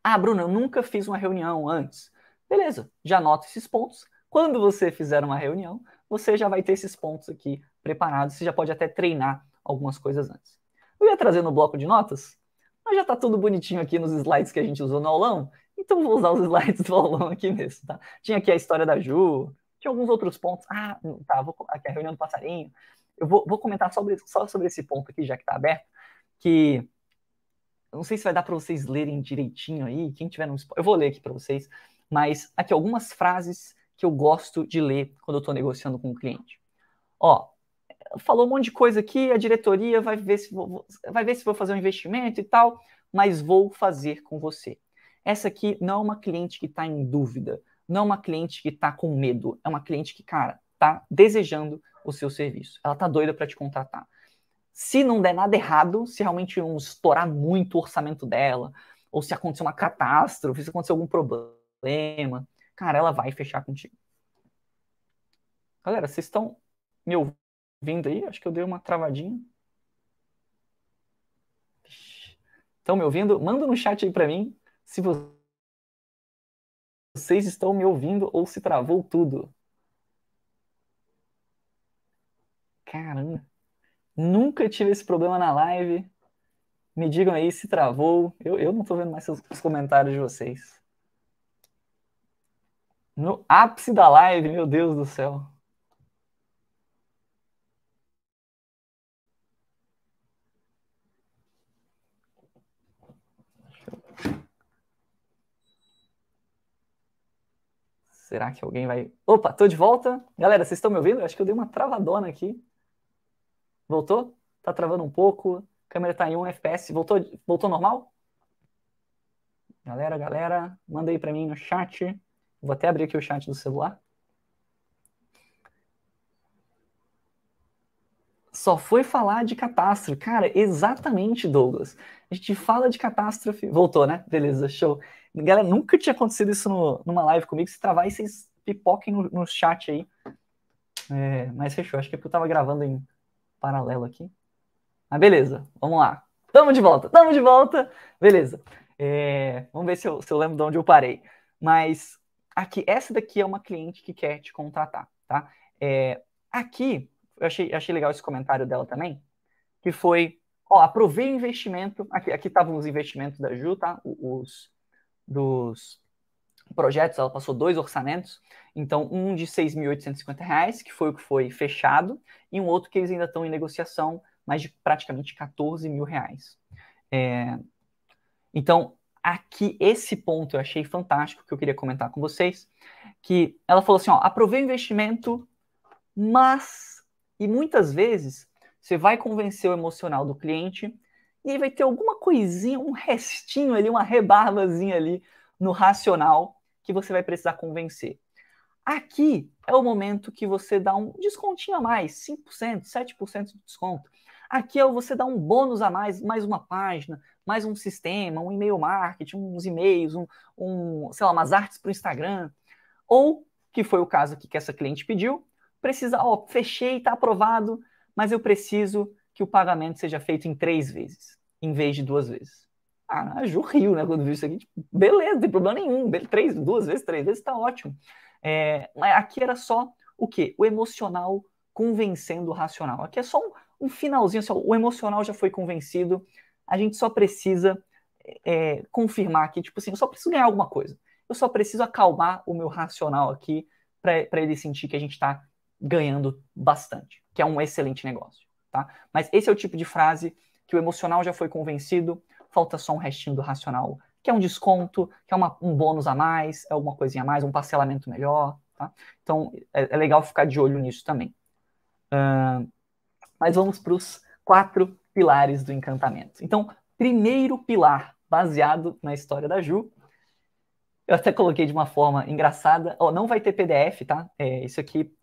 A: ah, Bruno, eu nunca fiz uma reunião antes. Beleza, já anota esses pontos. Quando você fizer uma reunião, você já vai ter esses pontos aqui preparados. Você já pode até treinar algumas coisas antes. Eu ia trazer no bloco de notas, mas já está tudo bonitinho aqui nos slides que a gente usou no aulão, então vou usar os slides do aulão aqui mesmo, tá? Tinha aqui a história da Ju, tinha alguns outros pontos. Ah, tá, vou, aqui a reunião do passarinho. Eu vou, vou comentar sobre, só sobre esse ponto aqui, já que está aberto, que não sei se vai dar para vocês lerem direitinho aí, quem tiver no eu vou ler aqui para vocês, mas aqui algumas frases que eu gosto de ler quando eu estou negociando com o cliente. Ó, falou um monte de coisa aqui, a diretoria vai ver se vou, vai ver se vou fazer um investimento e tal, mas vou fazer com você. Essa aqui não é uma cliente que está em dúvida, não é uma cliente que está com medo, é uma cliente que, cara, está desejando o seu serviço. Ela está doida para te contratar. Se não der nada errado, se realmente não estourar muito o orçamento dela, ou se acontecer uma catástrofe, se acontecer algum problema, cara, ela vai fechar contigo. Galera, vocês estão me ouvindo aí? Acho que eu dei uma travadinha. Estão me ouvindo? Manda no chat aí para mim se vocês estão me ouvindo ou se travou tudo. Caramba. Nunca tive esse problema na live. Me digam aí se travou. Eu, eu não estou vendo mais os, os comentários de vocês. No ápice da live, meu Deus do céu. Será que alguém vai. Opa, tô de volta. Galera, vocês estão me ouvindo? Acho que eu dei uma travadona aqui. Voltou? Tá travando um pouco. A câmera tá em 1 FPS. Voltou, voltou normal? Galera, galera, manda aí para mim no chat. Vou até abrir aqui o chat do celular. Só foi falar de catástrofe. Cara, exatamente, Douglas. A gente fala de catástrofe. Voltou, né? Beleza, show. Galera, nunca tinha acontecido isso no, numa live comigo. Se travar, vocês pipoquem no, no chat aí. É, mas fechou. Acho que é porque eu tava gravando em paralelo aqui. Mas beleza, vamos lá. Tamo de volta, tamo de volta. Beleza. É, vamos ver se eu, se eu lembro de onde eu parei. Mas aqui, essa daqui é uma cliente que quer te contratar, tá? É, aqui, eu achei, achei legal esse comentário dela também, que foi, ó, aprovei o investimento, aqui estavam os investimentos da Ju, tá? Os, dos projetos, ela passou dois orçamentos, então um de R$ 6.850, que foi o que foi fechado, e um outro que eles ainda estão em negociação, mais de praticamente 14 mil reais. É, então, aqui, esse ponto eu achei fantástico, que eu queria comentar com vocês, que ela falou assim, ó, aprovei o investimento, mas, e muitas vezes, você vai convencer o emocional do cliente, e aí vai ter alguma coisinha, um restinho ali, uma rebarbazinha ali no racional que você vai precisar convencer. Aqui é o momento que você dá um descontinho a mais, 5%, 7% de desconto. Aqui é você dá um bônus a mais, mais uma página, mais um sistema, um e-mail marketing, uns e-mails, um, um sei lá, umas artes para o Instagram. Ou, que foi o caso aqui que essa cliente pediu, precisa, ó, fechei, está aprovado, mas eu preciso que o pagamento seja feito em três vezes, em vez de duas vezes. Ah, a Ju riu, né, quando viu isso aqui. Tipo, beleza, não tem problema nenhum. Três, duas vezes, três vezes, tá ótimo. É, mas aqui era só o quê? O emocional convencendo o racional. Aqui é só um, um finalzinho, assim, o emocional já foi convencido, a gente só precisa é, confirmar aqui, tipo assim, eu só preciso ganhar alguma coisa. Eu só preciso acalmar o meu racional aqui para ele sentir que a gente está ganhando bastante, que é um excelente negócio, tá? Mas esse é o tipo de frase que o emocional já foi convencido, falta só um restinho do racional, que é um desconto, que é uma, um bônus a mais, é alguma coisinha a mais, um parcelamento melhor, tá? Então, é, é legal ficar de olho nisso também. Uh, mas vamos para os quatro pilares do encantamento. Então, primeiro pilar, baseado na história da Ju, eu até coloquei de uma forma engraçada. Oh, não vai ter PDF, tá? É, isso aqui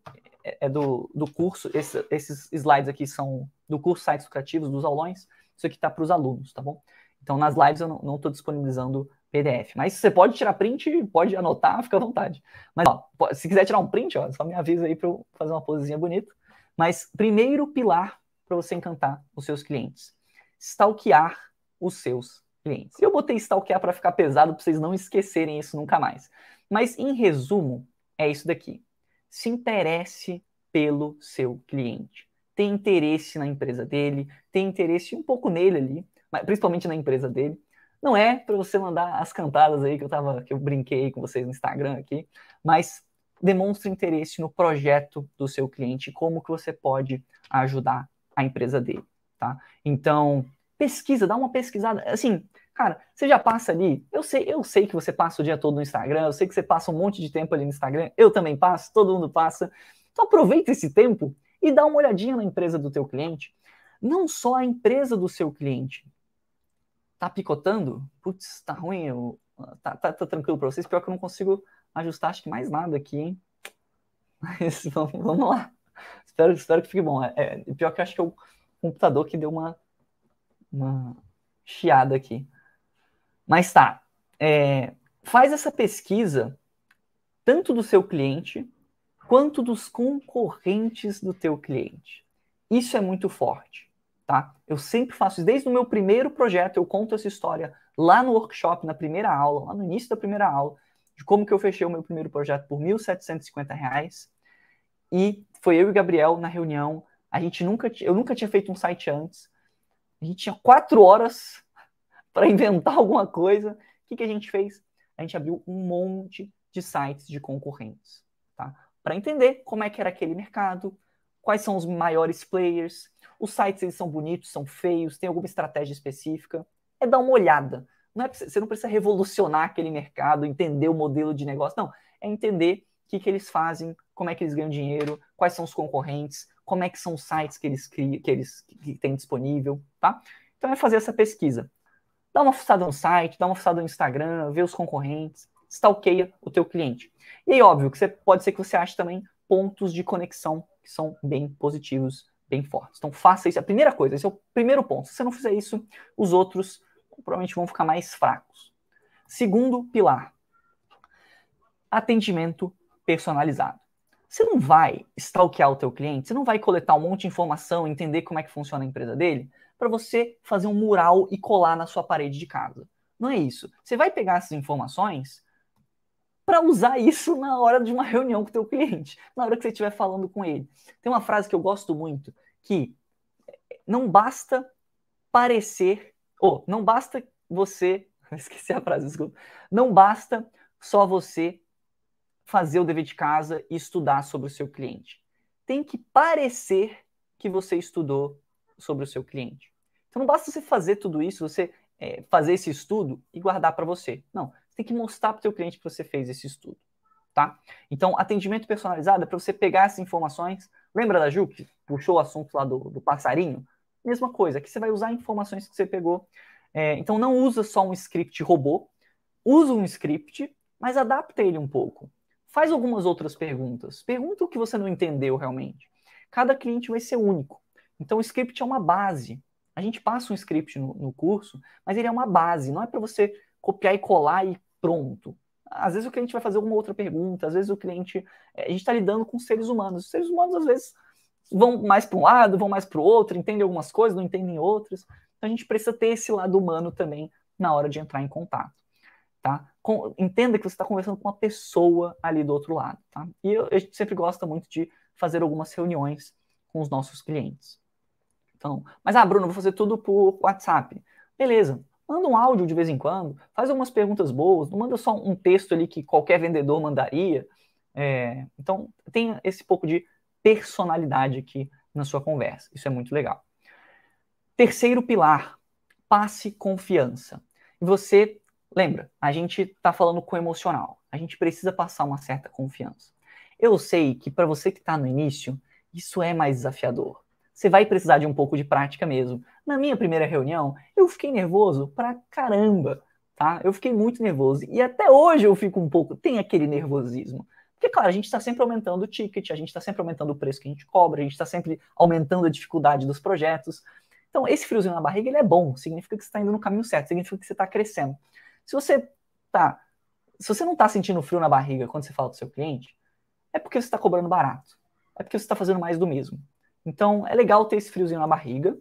A: é, é do, do curso. Esse, esses slides aqui são do curso Sites Lucrativos, dos aulões. Isso aqui está para os alunos, tá bom? Então, nas lives eu não estou disponibilizando PDF. Mas você pode tirar print, pode anotar, fica à vontade. Mas, ó, se quiser tirar um print, ó, só me avisa aí para eu fazer uma posezinha bonita. Mas, primeiro pilar para você encantar os seus clientes: stalkear os seus clientes. Eu botei stalkear para ficar pesado, para vocês não esquecerem isso nunca mais. Mas, em resumo, é isso daqui. Se interesse pelo seu cliente. Tem interesse na empresa dele, tem interesse um pouco nele ali, principalmente na empresa dele. Não é para você mandar as cantadas aí que eu tava, que eu brinquei com vocês no Instagram aqui, mas demonstre interesse no projeto do seu cliente, como que você pode ajudar a empresa dele, tá? Então, pesquisa, dá uma pesquisada. Assim, cara, você já passa ali, eu sei, eu sei que você passa o dia todo no Instagram, eu sei que você passa um monte de tempo ali no Instagram, eu também passo, todo mundo passa. Então aproveita esse tempo e dá uma olhadinha na empresa do teu cliente. Não só a empresa do seu cliente, tá picotando? Putz, tá ruim, eu, tá, tá, tá tranquilo para vocês? Pior que eu não consigo ajustar acho que mais nada aqui, hein? Mas vamos, vamos lá. Espero, espero que fique bom. É, é, pior que eu acho que é o computador que deu uma, uma chiada aqui. Mas tá. É, faz essa pesquisa tanto do seu cliente quanto dos concorrentes do teu cliente. Isso é muito forte tá? Eu sempre faço isso. Desde o meu primeiro projeto, eu conto essa história lá no workshop, na primeira aula, lá no início da primeira aula, de como que eu fechei o meu primeiro projeto por R$ 1.750. E foi eu e o Gabriel na reunião. A gente nunca, eu nunca tinha feito um site antes. A gente tinha quatro horas para inventar alguma coisa. O que, que a gente fez? A gente abriu um monte de sites de concorrentes, tá? Para entender como é que era aquele mercado, quais são os maiores players, os sites eles são bonitos, são feios, tem alguma estratégia específica. É dar uma olhada. Não é, você não precisa revolucionar aquele mercado, entender o modelo de negócio. Não, é entender o que, que eles fazem, como é que eles ganham dinheiro, quais são os concorrentes, como é que são os sites que eles criam, que eles que têm disponível, tá? Então é fazer essa pesquisa. Dá uma fuçada no site, dá uma fuçada no Instagram, vê os concorrentes, stalkeia o teu cliente. E aí, óbvio, que você pode ser que você ache também pontos de conexão que são bem positivos bem fortes. Então faça isso. A primeira coisa, esse é o primeiro ponto. Se você não fizer isso, os outros provavelmente vão ficar mais fracos. Segundo pilar, atendimento personalizado. Você não vai stalkear o teu cliente, você não vai coletar um monte de informação, entender como é que funciona a empresa dele, para você fazer um mural e colar na sua parede de casa. Não é isso. Você vai pegar essas informações para usar isso na hora de uma reunião com o teu cliente, na hora que você estiver falando com ele. Tem uma frase que eu gosto muito, que não basta parecer, ou não basta você, esqueci a frase, desculpa, não basta só você fazer o dever de casa e estudar sobre o seu cliente. Tem que parecer que você estudou sobre o seu cliente. Então não basta você fazer tudo isso, você é, fazer esse estudo e guardar para você. Não, tem que mostrar para o seu cliente que você fez esse estudo, tá? Então, atendimento personalizado é para você pegar essas informações. Lembra da Ju que puxou o assunto lá do, do passarinho? Mesma coisa, que você vai usar informações que você pegou. É, então, não usa só um script robô, usa um script, mas adapta ele um pouco. Faz algumas outras perguntas. Pergunta o que você não entendeu realmente. Cada cliente vai ser único. Então, o script é uma base. A gente passa um script no, no curso, mas ele é uma base, não é para você copiar e colar e pronto. Às vezes o cliente vai fazer alguma outra pergunta, às vezes o cliente. É, a gente está lidando com seres humanos. Os seres humanos, às vezes, vão mais para um lado, vão mais para o outro, entendem algumas coisas, não entendem outras. Então a gente precisa ter esse lado humano também na hora de entrar em contato. Tá? Com, entenda que você está conversando com uma pessoa ali do outro lado. Tá? E eu, gente sempre gosta muito de fazer algumas reuniões com os nossos clientes. Então, mas ah, Bruno, vou fazer tudo por WhatsApp. Beleza. Manda um áudio de vez em quando, faz algumas perguntas boas, não manda só um texto ali que qualquer vendedor mandaria. É, então, tem esse pouco de personalidade aqui na sua conversa. Isso é muito legal. Terceiro pilar, passe confiança. E você, lembra, a gente está falando com emocional. A gente precisa passar uma certa confiança. Eu sei que para você que está no início, isso é mais desafiador você vai precisar de um pouco de prática mesmo. Na minha primeira reunião, eu fiquei nervoso pra caramba, tá? Eu fiquei muito nervoso. E até hoje eu fico um pouco, tem aquele nervosismo. Porque, claro, a gente está sempre aumentando o ticket, a gente está sempre aumentando o preço que a gente cobra, a gente está sempre aumentando a dificuldade dos projetos. Então, esse friozinho na barriga, ele é bom, significa que você está indo no caminho certo, significa que você está crescendo. Se você tá, se você não está sentindo frio na barriga quando você fala do seu cliente, é porque você está cobrando barato. É porque você está fazendo mais do mesmo. Então, é legal ter esse friozinho na barriga.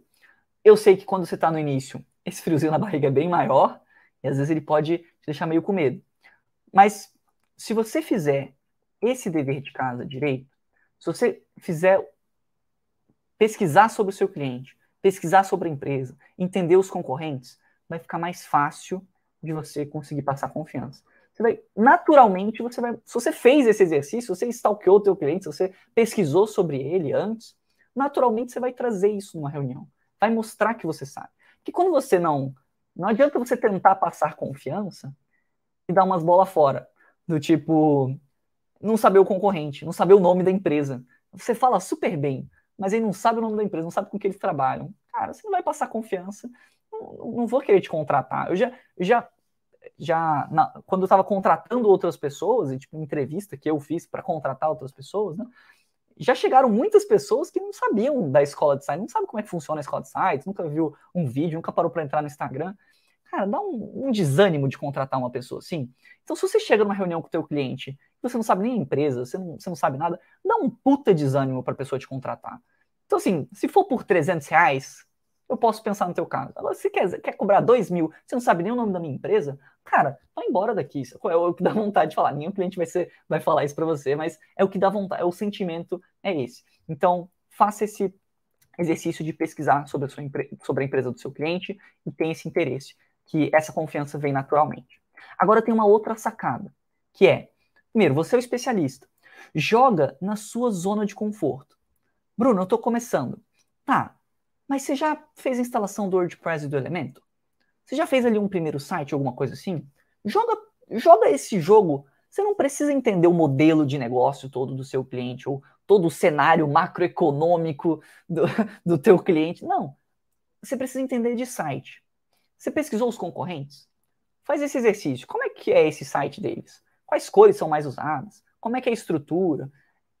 A: Eu sei que quando você está no início, esse friozinho na barriga é bem maior, e às vezes ele pode te deixar meio com medo. Mas se você fizer esse dever de casa direito, se você fizer pesquisar sobre o seu cliente, pesquisar sobre a empresa, entender os concorrentes, vai ficar mais fácil de você conseguir passar confiança. Você vai, naturalmente, você vai, se você fez esse exercício, se você stalkeou o teu cliente, se você pesquisou sobre ele antes, naturalmente você vai trazer isso numa reunião. Vai mostrar que você sabe. Que quando você não, não adianta você tentar passar confiança e dar umas bolas fora, do tipo, não saber o concorrente, não saber o nome da empresa. Você fala super bem, mas ele não sabe o nome da empresa, não sabe com que eles trabalham. Cara, você não vai passar confiança, não, não vou querer te contratar. Eu já, já, já na, quando eu estava contratando outras pessoas, e tipo, entrevista que eu fiz para contratar outras pessoas, né? Já chegaram muitas pessoas que não sabiam da escola de sites, não sabem como é que funciona a escola de sites, nunca viu um vídeo, nunca parou para entrar no Instagram. Cara, dá um, um, desânimo de contratar uma pessoa assim. Então, se você chega numa reunião com o teu cliente, você não sabe nem a empresa, você não, você não sabe nada, dá um puta desânimo para a pessoa te contratar. Então, assim, se for por 300 reais, eu posso pensar no teu caso. Agora, se quer, quer cobrar 2 mil, você não sabe nem o nome da minha empresa, cara, vai embora daqui. É o que dá vontade de falar. Nenhum cliente vai, ser, vai falar isso para você, mas é o que dá vontade, é o sentimento, é esse. Então, faça esse exercício de pesquisar sobre a, sua sobre a empresa do seu cliente e tenha esse interesse, que essa confiança vem naturalmente. Agora tem uma outra sacada, que é, primeiro, você é o especialista. Joga na sua zona de conforto. Bruno, eu estou começando. Tá, mas você já fez a instalação do WordPress e do Elemento? Você já fez ali um primeiro site, alguma coisa assim? Joga, joga esse jogo. Você não precisa entender o modelo de negócio todo do seu cliente ou todo o cenário macroeconômico do, do teu cliente. Não. Você precisa entender de site. Você pesquisou os concorrentes? Faz esse exercício. Como é que é esse site deles? Quais cores são mais usadas? Como é que é a estrutura?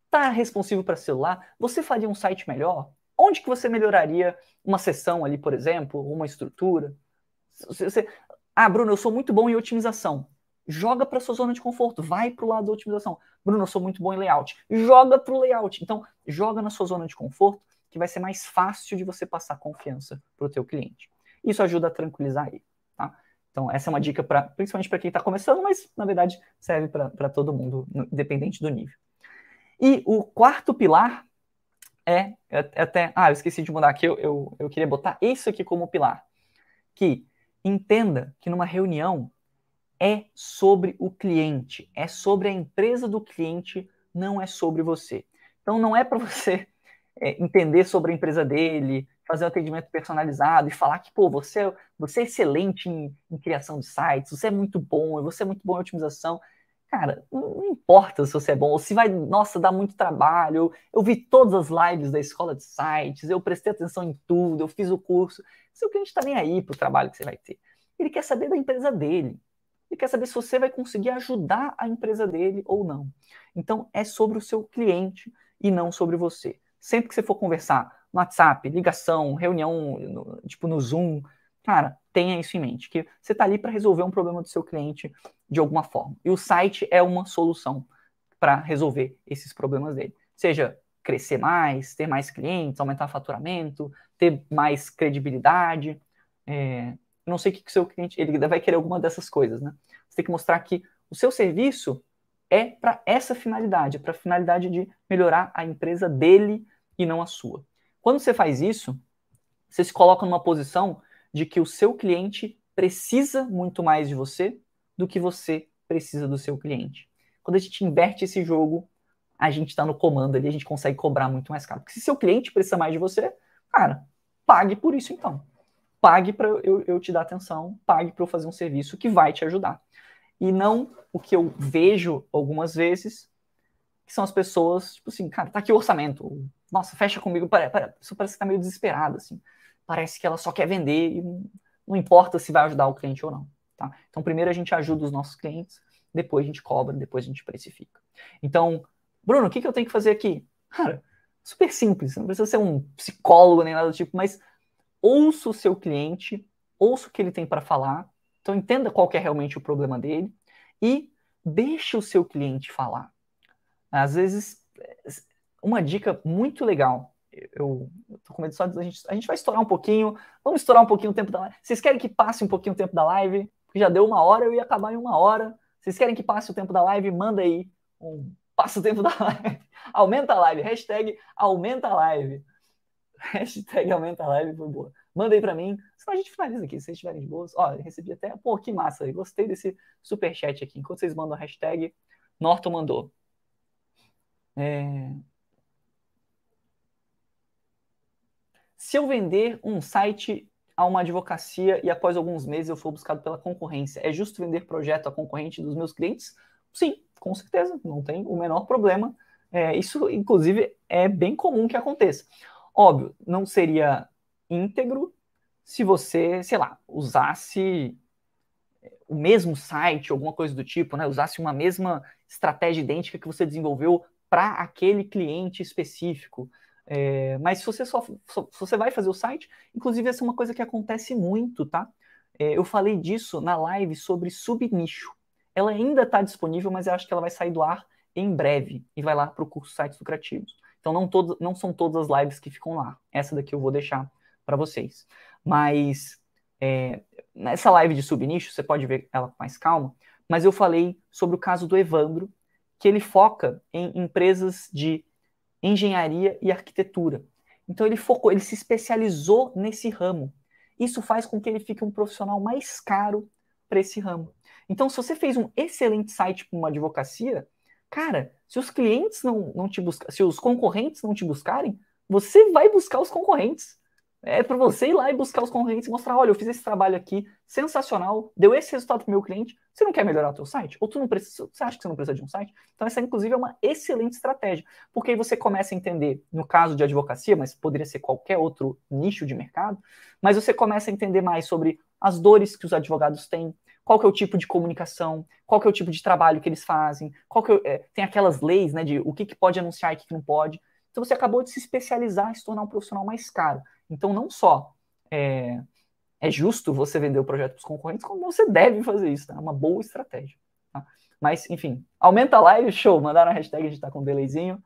A: Está responsivo para celular? Você faria um site melhor? Onde que você melhoraria uma sessão ali, por exemplo, uma estrutura? Você. Ah, Bruno, eu sou muito bom em otimização. Joga para sua zona de conforto, vai para o lado da otimização. Bruno, eu sou muito bom em layout. Joga para o layout. Então, joga na sua zona de conforto, que vai ser mais fácil de você passar confiança para o teu cliente. Isso ajuda a tranquilizar ele. Tá? Então, essa é uma dica para, principalmente para quem está começando, mas na verdade serve para todo mundo, independente do nível. E o quarto pilar é, é, até. Ah, eu esqueci de mudar aqui, eu, eu, eu queria botar isso aqui como pilar. Que entenda que numa reunião é sobre o cliente, é sobre a empresa do cliente, não é sobre você. Então não é para você é, entender sobre a empresa dele, fazer um atendimento personalizado e falar que, pô, você, você é excelente em, em criação de sites, você é muito bom, você é muito bom em otimização. Cara, não importa se você é bom, ou se vai, nossa, dá muito trabalho. Eu, vi todas as lives da escola de sites, eu prestei atenção em tudo, eu fiz o curso. Seu cliente está nem aí para o trabalho que você vai ter. Ele quer saber da empresa dele. Ele quer saber se você vai conseguir ajudar a empresa dele ou não. Então, é sobre o seu cliente e não sobre você. Sempre que você for conversar no WhatsApp, ligação, reunião, no, tipo no Zoom, cara, tenha isso em mente, que você está ali para resolver um problema do seu cliente de alguma forma. E o site é uma solução para resolver esses problemas dele. Seja crescer mais, ter mais clientes, aumentar faturamento, ter mais credibilidade. É, não sei o que o seu cliente ele vai querer alguma dessas coisas, né? Você tem que mostrar que o seu serviço é para essa finalidade, para a finalidade de melhorar a empresa dele e não a sua. Quando você faz isso, você se coloca numa posição de que o seu cliente precisa muito mais de você do que você precisa do seu cliente. Quando a gente inverte esse jogo, a gente está no comando ali, a gente consegue cobrar muito mais caro. Porque se seu cliente precisa mais de você, cara, pague por isso então. Pague para eu, eu te dar atenção, pague para eu fazer um serviço que vai te ajudar. E não o que eu vejo algumas vezes, que são as pessoas, tipo assim, cara, tá aqui o orçamento. Nossa, fecha comigo. Pera, pera, isso parece que tá meio desesperado, assim parece que ela só quer vender e não importa se vai ajudar o cliente ou não. Tá? Então, primeiro a gente ajuda os nossos clientes, depois a gente cobra, depois a gente precifica. Então, Bruno, o que, que eu tenho que fazer aqui? Cara, super simples, não precisa ser um psicólogo nem nada do tipo, mas ouça o seu cliente, ouça o que ele tem para falar, então entenda qual é realmente o problema dele e deixe o seu cliente falar. Às vezes, uma dica muito legal eu, eu com medo só de a gente, a gente vai estourar um pouquinho. Vamos estourar um pouquinho o tempo da live. Vocês querem que passe um pouquinho o tempo da live? Porque já deu uma hora, eu ia acabar em uma hora. Vocês querem que passe o tempo da live? Manda aí um passa o tempo da live. aumenta a live. Hashtag aumenta a live. Hashtag aumenta a live foi boa. Manda aí pra mim, senão a gente finaliza aqui, se vocês estiverem de boas. Ó, recebi até, pô, que massa, gostei desse super chat aqui. Enquanto vocês mandam a hashtag, Norton mandou. É... Se eu vender um site a uma advocacia e após alguns meses eu for buscado pela concorrência, é justo vender projeto a concorrente dos meus clientes? Sim, com certeza, não tem o menor problema. É, isso, inclusive, é bem comum que aconteça. Óbvio, não seria íntegro se você, sei lá, usasse o mesmo site, alguma coisa do tipo, né? Usasse uma mesma estratégia idêntica que você desenvolveu para aquele cliente específico. É, mas se você só, só, se você vai fazer o site, inclusive essa é uma coisa que acontece muito, tá? É, eu falei disso na live sobre subnicho. Ela ainda está disponível, mas eu acho que ela vai sair do ar em breve e vai lá para o curso Sites Lucrativos. Então não, todo, não são todas as lives que ficam lá. Essa daqui eu vou deixar para vocês. Mas é, nessa live de subnicho, você pode ver ela com mais calma, mas eu falei sobre o caso do Evandro, que ele foca em empresas de engenharia e arquitetura. Então ele focou, ele se especializou nesse ramo. Isso faz com que ele fique um profissional mais caro para esse ramo. Então, se você fez um excelente site para uma advocacia, cara, se os clientes não, não te buscar, se os concorrentes não te buscarem, você vai buscar os concorrentes. É para você ir lá e buscar os concorrentes e mostrar, olha, eu fiz esse trabalho aqui, sensacional, deu esse resultado para meu cliente. Você não quer melhorar o seu site? Ou tu não precisa, você acha que você não precisa de um site? Então essa, inclusive, é uma excelente estratégia, porque aí você começa a entender, no caso de advocacia, mas poderia ser qualquer outro nicho de mercado, mas você começa a entender mais sobre as dores que os advogados têm, qual que é o tipo de comunicação, qual que é o tipo de trabalho que eles fazem, qual que é, é tem aquelas leis, né, de o que, que pode anunciar e o que, que não pode. Então você acabou de se especializar e se tornar um profissional mais caro. Então, não só é, é justo você vender o projeto para os concorrentes, como você deve fazer isso, tá? É uma boa estratégia. Tá? Mas, enfim, aumenta a live, show. Mandaram a hashtag, a gente está com um delayzinho.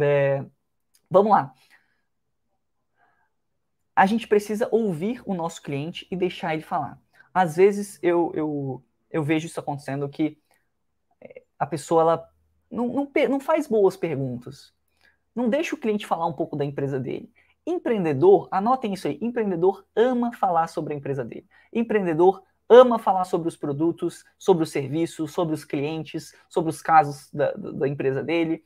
A: É, vamos lá. A gente precisa ouvir o nosso cliente e deixar ele falar. Às vezes eu, eu, eu vejo isso acontecendo que é, a pessoa ela não, não, não faz boas perguntas. Não deixa o cliente falar um pouco da empresa dele. Empreendedor, anotem isso aí, empreendedor ama falar sobre a empresa dele. Empreendedor ama falar sobre os produtos, sobre os serviços, sobre os clientes, sobre os casos da, da empresa dele.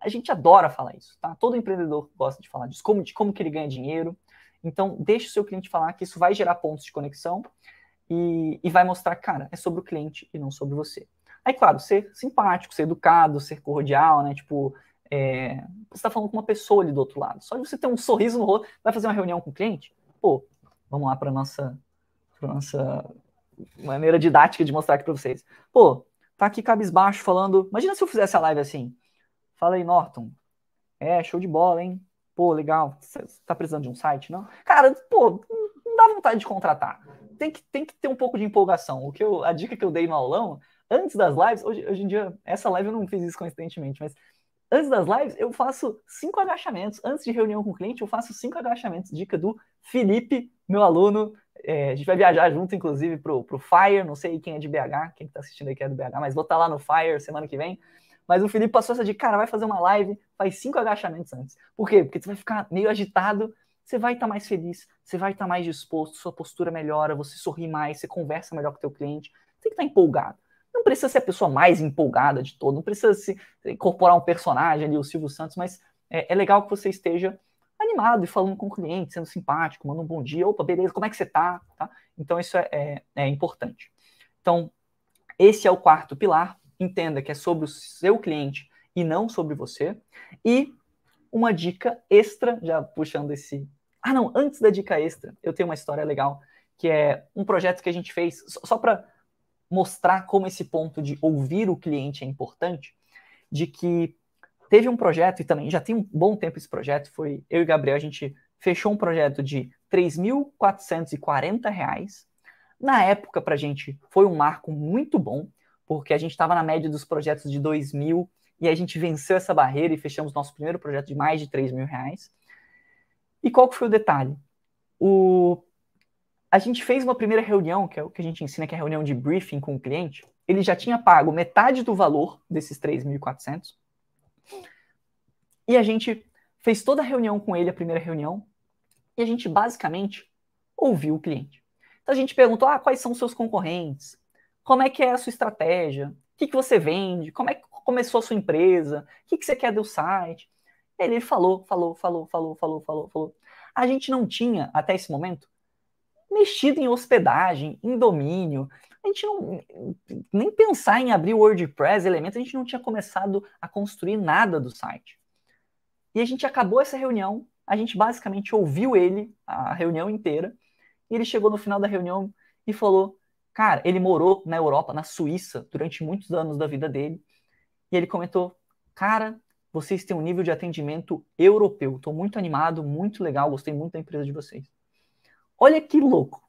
A: A gente adora falar isso, tá? Todo empreendedor gosta de falar disso, como, de como que ele ganha dinheiro. Então, deixe o seu cliente falar que isso vai gerar pontos de conexão e, e vai mostrar, cara, é sobre o cliente e não sobre você. Aí, claro, ser simpático, ser educado, ser cordial, né? Tipo, é, você está falando com uma pessoa ali do outro lado. Só de você ter um sorriso no rosto, vai fazer uma reunião com o cliente, pô, vamos lá para nossa, pra nossa maneira didática de mostrar aqui para vocês. Pô, tá aqui cabisbaixo falando. Imagina se eu fizesse a live assim. Fala aí, Norton. É, show de bola, hein? Pô, legal. Você tá precisando de um site, não? Cara, pô, não dá vontade de contratar. Tem que, tem que ter um pouco de empolgação. O que eu, a dica que eu dei no aulão, antes das lives, hoje, hoje em dia, essa live eu não fiz isso coincidentemente, mas Antes das lives, eu faço cinco agachamentos. Antes de reunião com o cliente, eu faço cinco agachamentos. Dica do Felipe, meu aluno. É, a gente vai viajar junto, inclusive, pro, pro Fire. Não sei quem é de BH, quem está assistindo aqui é do BH, mas vou estar tá lá no Fire semana que vem. Mas o Felipe passou essa dica, cara, vai fazer uma live, faz cinco agachamentos antes. Por quê? Porque você vai ficar meio agitado, você vai estar tá mais feliz, você vai estar tá mais disposto, sua postura melhora, você sorri mais, você conversa melhor com o teu cliente. Você tem que estar empolgado. Não precisa ser a pessoa mais empolgada de todo, não precisa se incorporar um personagem ali, o Silvio Santos, mas é, é legal que você esteja animado e falando com o cliente, sendo simpático, mandando um bom dia, opa, beleza, como é que você tá? tá? Então isso é, é, é importante. Então, esse é o quarto pilar. Entenda que é sobre o seu cliente e não sobre você. E uma dica extra, já puxando esse. Ah, não, antes da dica extra, eu tenho uma história legal, que é um projeto que a gente fez, só para mostrar como esse ponto de ouvir o cliente é importante, de que teve um projeto, e também já tem um bom tempo esse projeto, foi eu e Gabriel, a gente fechou um projeto de R$ 3.440. Na época, para a gente, foi um marco muito bom, porque a gente estava na média dos projetos de 2 mil e a gente venceu essa barreira e fechamos nosso primeiro projeto de mais de 3 mil reais. E qual que foi o detalhe? O a gente fez uma primeira reunião, que é o que a gente ensina, que é a reunião de briefing com o cliente. Ele já tinha pago metade do valor desses 3.400. E a gente fez toda a reunião com ele, a primeira reunião, E a gente basicamente ouviu o cliente. Então a gente perguntou: ah, quais são os seus concorrentes? Como é que é a sua estratégia? O que, que você vende? Como é que começou a sua empresa? O que, que você quer do site? Ele falou, falou, falou, falou, falou, falou, falou. A gente não tinha, até esse momento, mexido em hospedagem, em domínio. A gente não nem pensar em abrir WordPress, elementos, a gente não tinha começado a construir nada do site. E a gente acabou essa reunião, a gente basicamente ouviu ele a reunião inteira, e ele chegou no final da reunião e falou: Cara, ele morou na Europa, na Suíça, durante muitos anos da vida dele. E ele comentou: Cara, vocês têm um nível de atendimento europeu. Estou muito animado, muito legal, gostei muito da empresa de vocês. Olha que louco.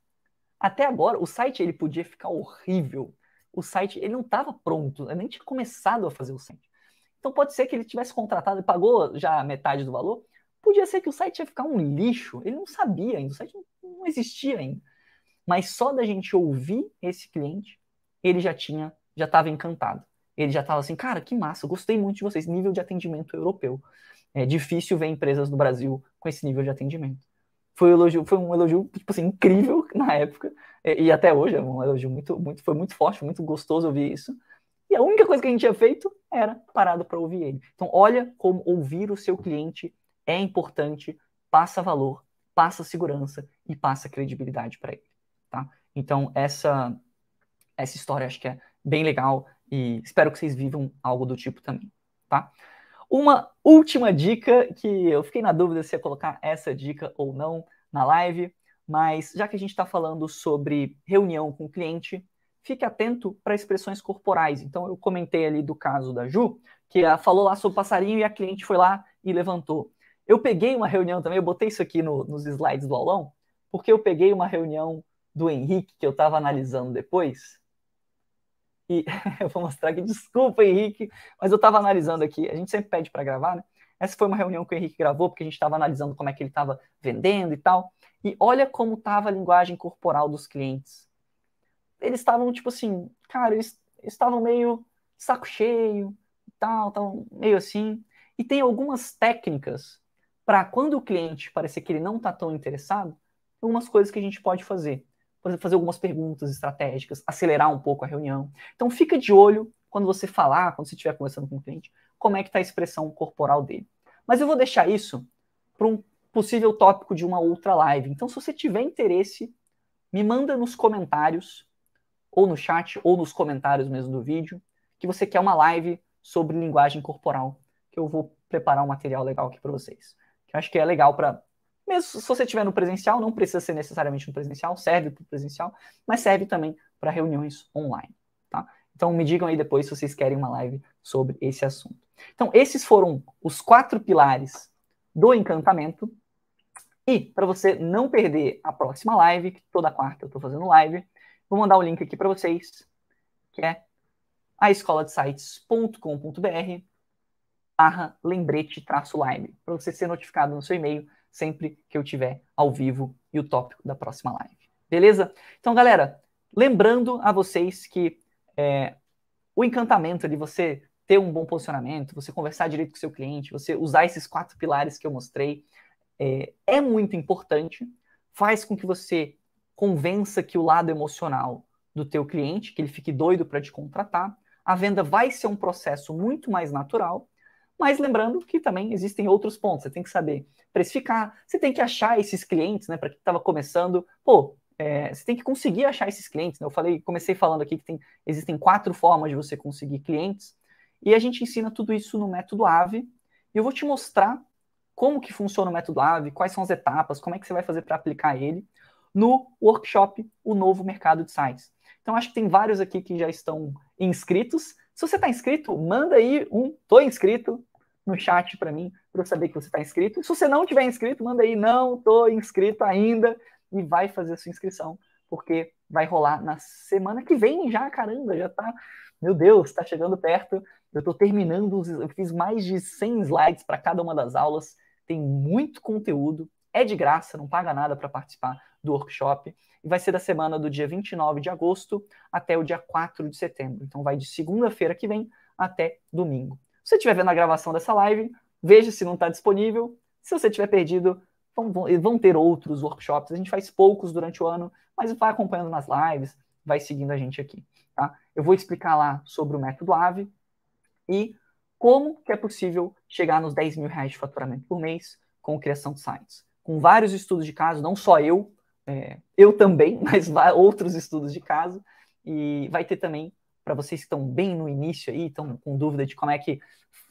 A: Até agora, o site ele podia ficar horrível. O site ele não estava pronto, eu nem tinha começado a fazer o site. Então pode ser que ele tivesse contratado e pagou já metade do valor. Podia ser que o site ia ficar um lixo. Ele não sabia ainda, o site não existia ainda. Mas só da gente ouvir esse cliente, ele já tinha, já estava encantado. Ele já estava assim, cara, que massa, gostei muito de vocês, nível de atendimento europeu. É difícil ver empresas no Brasil com esse nível de atendimento. Foi um elogio, foi um elogio tipo assim, incrível na época, e, e até hoje é um elogio muito, muito, foi muito forte, muito gostoso ouvir isso. E a única coisa que a gente tinha feito era parado para ouvir ele. Então, olha como ouvir o seu cliente é importante, passa valor, passa segurança e passa credibilidade para ele, tá? Então, essa essa história acho que é bem legal e espero que vocês vivam algo do tipo também, tá? Uma última dica que eu fiquei na dúvida se ia colocar essa dica ou não na live, mas já que a gente está falando sobre reunião com o cliente, fique atento para expressões corporais. Então, eu comentei ali do caso da Ju, que falou lá sobre passarinho e a cliente foi lá e levantou. Eu peguei uma reunião também, eu botei isso aqui no, nos slides do aulão, porque eu peguei uma reunião do Henrique que eu estava analisando depois. E eu vou mostrar aqui, desculpa, Henrique, mas eu estava analisando aqui, a gente sempre pede para gravar, né? Essa foi uma reunião que o Henrique gravou, porque a gente estava analisando como é que ele estava vendendo e tal. E olha como estava a linguagem corporal dos clientes. Eles estavam, tipo assim, cara, eles estavam meio saco cheio e tal, estavam meio assim. E tem algumas técnicas para quando o cliente parecer que ele não está tão interessado, algumas coisas que a gente pode fazer. Por exemplo, fazer algumas perguntas estratégicas, acelerar um pouco a reunião. Então fica de olho quando você falar, quando você estiver conversando com o cliente, como é que está a expressão corporal dele. Mas eu vou deixar isso para um possível tópico de uma outra live. Então, se você tiver interesse, me manda nos comentários, ou no chat, ou nos comentários mesmo do vídeo, que você quer uma live sobre linguagem corporal, que eu vou preparar um material legal aqui para vocês que eu acho que é legal para. Mesmo se você estiver no presencial, não precisa ser necessariamente no presencial, serve para o presencial, mas serve também para reuniões online. Tá? Então me digam aí depois se vocês querem uma live sobre esse assunto. Então, esses foram os quatro pilares do encantamento. E para você não perder a próxima live, que toda quarta eu estou fazendo live, vou mandar o link aqui para vocês, que é a escola de sites.com.br barra lembrete traço live, para você ser notificado no seu e-mail sempre que eu tiver ao vivo e o tópico da próxima live. Beleza? Então, galera, lembrando a vocês que é, o encantamento de você ter um bom posicionamento, você conversar direito com seu cliente, você usar esses quatro pilares que eu mostrei, é, é muito importante, faz com que você convença que o lado emocional do teu cliente, que ele fique doido para te contratar, a venda vai ser um processo muito mais natural mas lembrando que também existem outros pontos. Você tem que saber precificar, você tem que achar esses clientes, né? Para quem estava começando, pô, é, você tem que conseguir achar esses clientes. Né? Eu falei, comecei falando aqui que tem, existem quatro formas de você conseguir clientes, e a gente ensina tudo isso no método AVE. E eu vou te mostrar como que funciona o método AVE, quais são as etapas, como é que você vai fazer para aplicar ele no workshop O Novo Mercado de Sites. Então, acho que tem vários aqui que já estão inscritos. Se você está inscrito, manda aí um "tô inscrito", no chat para mim, para eu saber que você está inscrito. E se você não tiver inscrito, manda aí, não estou inscrito ainda, e vai fazer a sua inscrição, porque vai rolar na semana que vem já, caramba, já está, meu Deus, está chegando perto. Eu estou terminando, eu fiz mais de 100 slides para cada uma das aulas, tem muito conteúdo, é de graça, não paga nada para participar do workshop, e vai ser da semana do dia 29 de agosto até o dia 4 de setembro. Então vai de segunda-feira que vem até domingo. Você estiver vendo a gravação dessa live, veja se não está disponível. Se você tiver perdido, vão, vão ter outros workshops. A gente faz poucos durante o ano, mas vai acompanhando nas lives, vai seguindo a gente aqui. Tá? Eu vou explicar lá sobre o método AVE e como que é possível chegar nos 10 mil reais de faturamento por mês com criação de sites. Com vários estudos de caso, não só eu, é, eu também, mas outros estudos de caso, e vai ter também para vocês que estão bem no início aí, estão com dúvida de como é que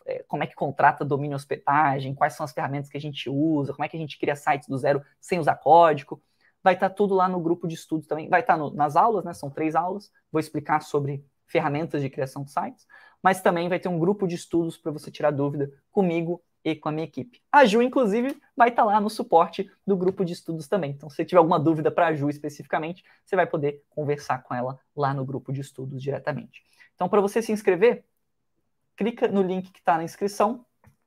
A: é, como é que contrata domínio hospedagem, quais são as ferramentas que a gente usa, como é que a gente cria sites do zero sem usar código. Vai estar tá tudo lá no grupo de estudos também. Vai estar tá nas aulas, né? São três aulas. Vou explicar sobre ferramentas de criação de sites, mas também vai ter um grupo de estudos para você tirar dúvida comigo e com a minha equipe. A Ju, inclusive, vai estar tá lá no suporte do grupo de estudos também. Então, se você tiver alguma dúvida para a Ju especificamente, você vai poder conversar com ela lá no grupo de estudos diretamente. Então, para você se inscrever, clica no link que está na inscrição,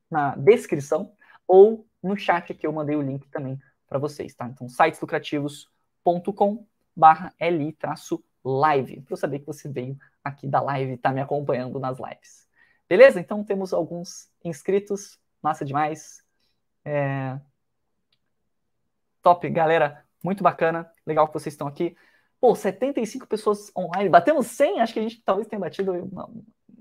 A: na descrição, ou no chat que eu mandei o link também para vocês, tá? Então, siteslucrativos.com barra li-live, para eu saber que você veio aqui da live e está me acompanhando nas lives. Beleza? Então, temos alguns inscritos, massa demais. É... Top, galera, muito bacana, legal que vocês estão aqui. Pô, 75 pessoas online, batemos 100, acho que a gente talvez tenha batido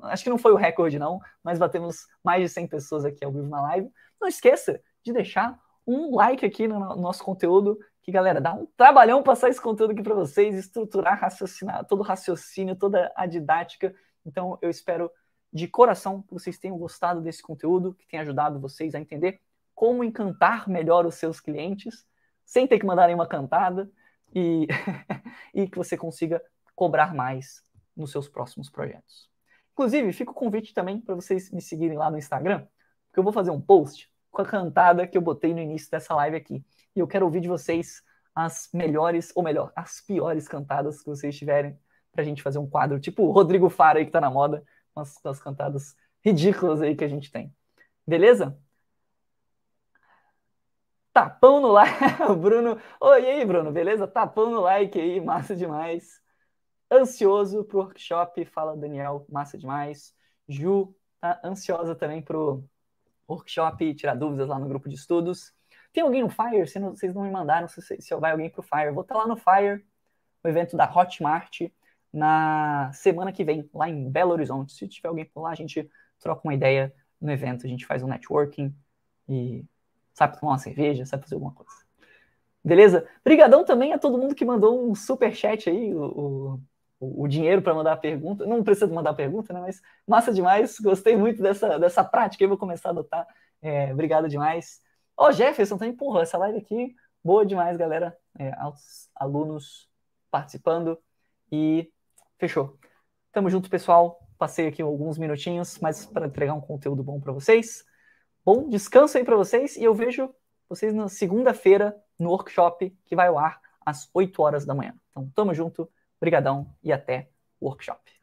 A: acho que não foi o recorde, não, mas batemos mais de 100 pessoas aqui ao vivo na live. Não esqueça de deixar um like aqui no nosso conteúdo, que galera, dá um trabalhão passar esse conteúdo aqui para vocês, estruturar, raciocinar, todo o raciocínio, toda a didática. Então, eu espero de coração que vocês tenham gostado desse conteúdo, que tenha ajudado vocês a entender como encantar melhor os seus clientes, sem ter que mandar nenhuma cantada, e, e que você consiga cobrar mais nos seus próximos projetos. Inclusive, fica o convite também para vocês me seguirem lá no Instagram, porque eu vou fazer um post com a cantada que eu botei no início dessa live aqui. E eu quero ouvir de vocês as melhores, ou melhor, as piores cantadas que vocês tiverem para a gente fazer um quadro, tipo o Rodrigo Fara aí que tá na moda, com as, com as cantadas ridículas aí que a gente tem. Beleza? Tapão no like, Bruno. Oi, aí, Bruno, beleza? Tapão no like aí, massa demais ansioso pro workshop, fala Daniel, massa demais. Ju tá ansiosa também pro workshop, tirar dúvidas lá no grupo de estudos. Tem alguém no Fire? Se não, vocês não me mandaram se, se vai alguém pro Fire. Vou estar tá lá no Fire, o evento da Hotmart, na semana que vem, lá em Belo Horizonte. Se tiver alguém por lá, a gente troca uma ideia no evento, a gente faz um networking e sabe tomar uma cerveja, sabe fazer alguma coisa. Beleza? Obrigadão também a todo mundo que mandou um super chat aí, o, o o, dinheiro para mandar a pergunta. Não precisa mandar a pergunta, né? Mas massa demais. Gostei muito dessa, dessa prática. Eu vou começar a adotar. É, obrigado demais. Ó, oh, Jefferson também, porra, essa live aqui, boa demais, galera. É, alunos participando. E fechou. Tamo junto, pessoal. Passei aqui alguns minutinhos, mas para entregar um conteúdo bom para vocês. Bom descanso aí para vocês e eu vejo vocês na segunda-feira no workshop que vai ao ar às 8 horas da manhã. Então, tamo junto. Obrigadão e até o workshop.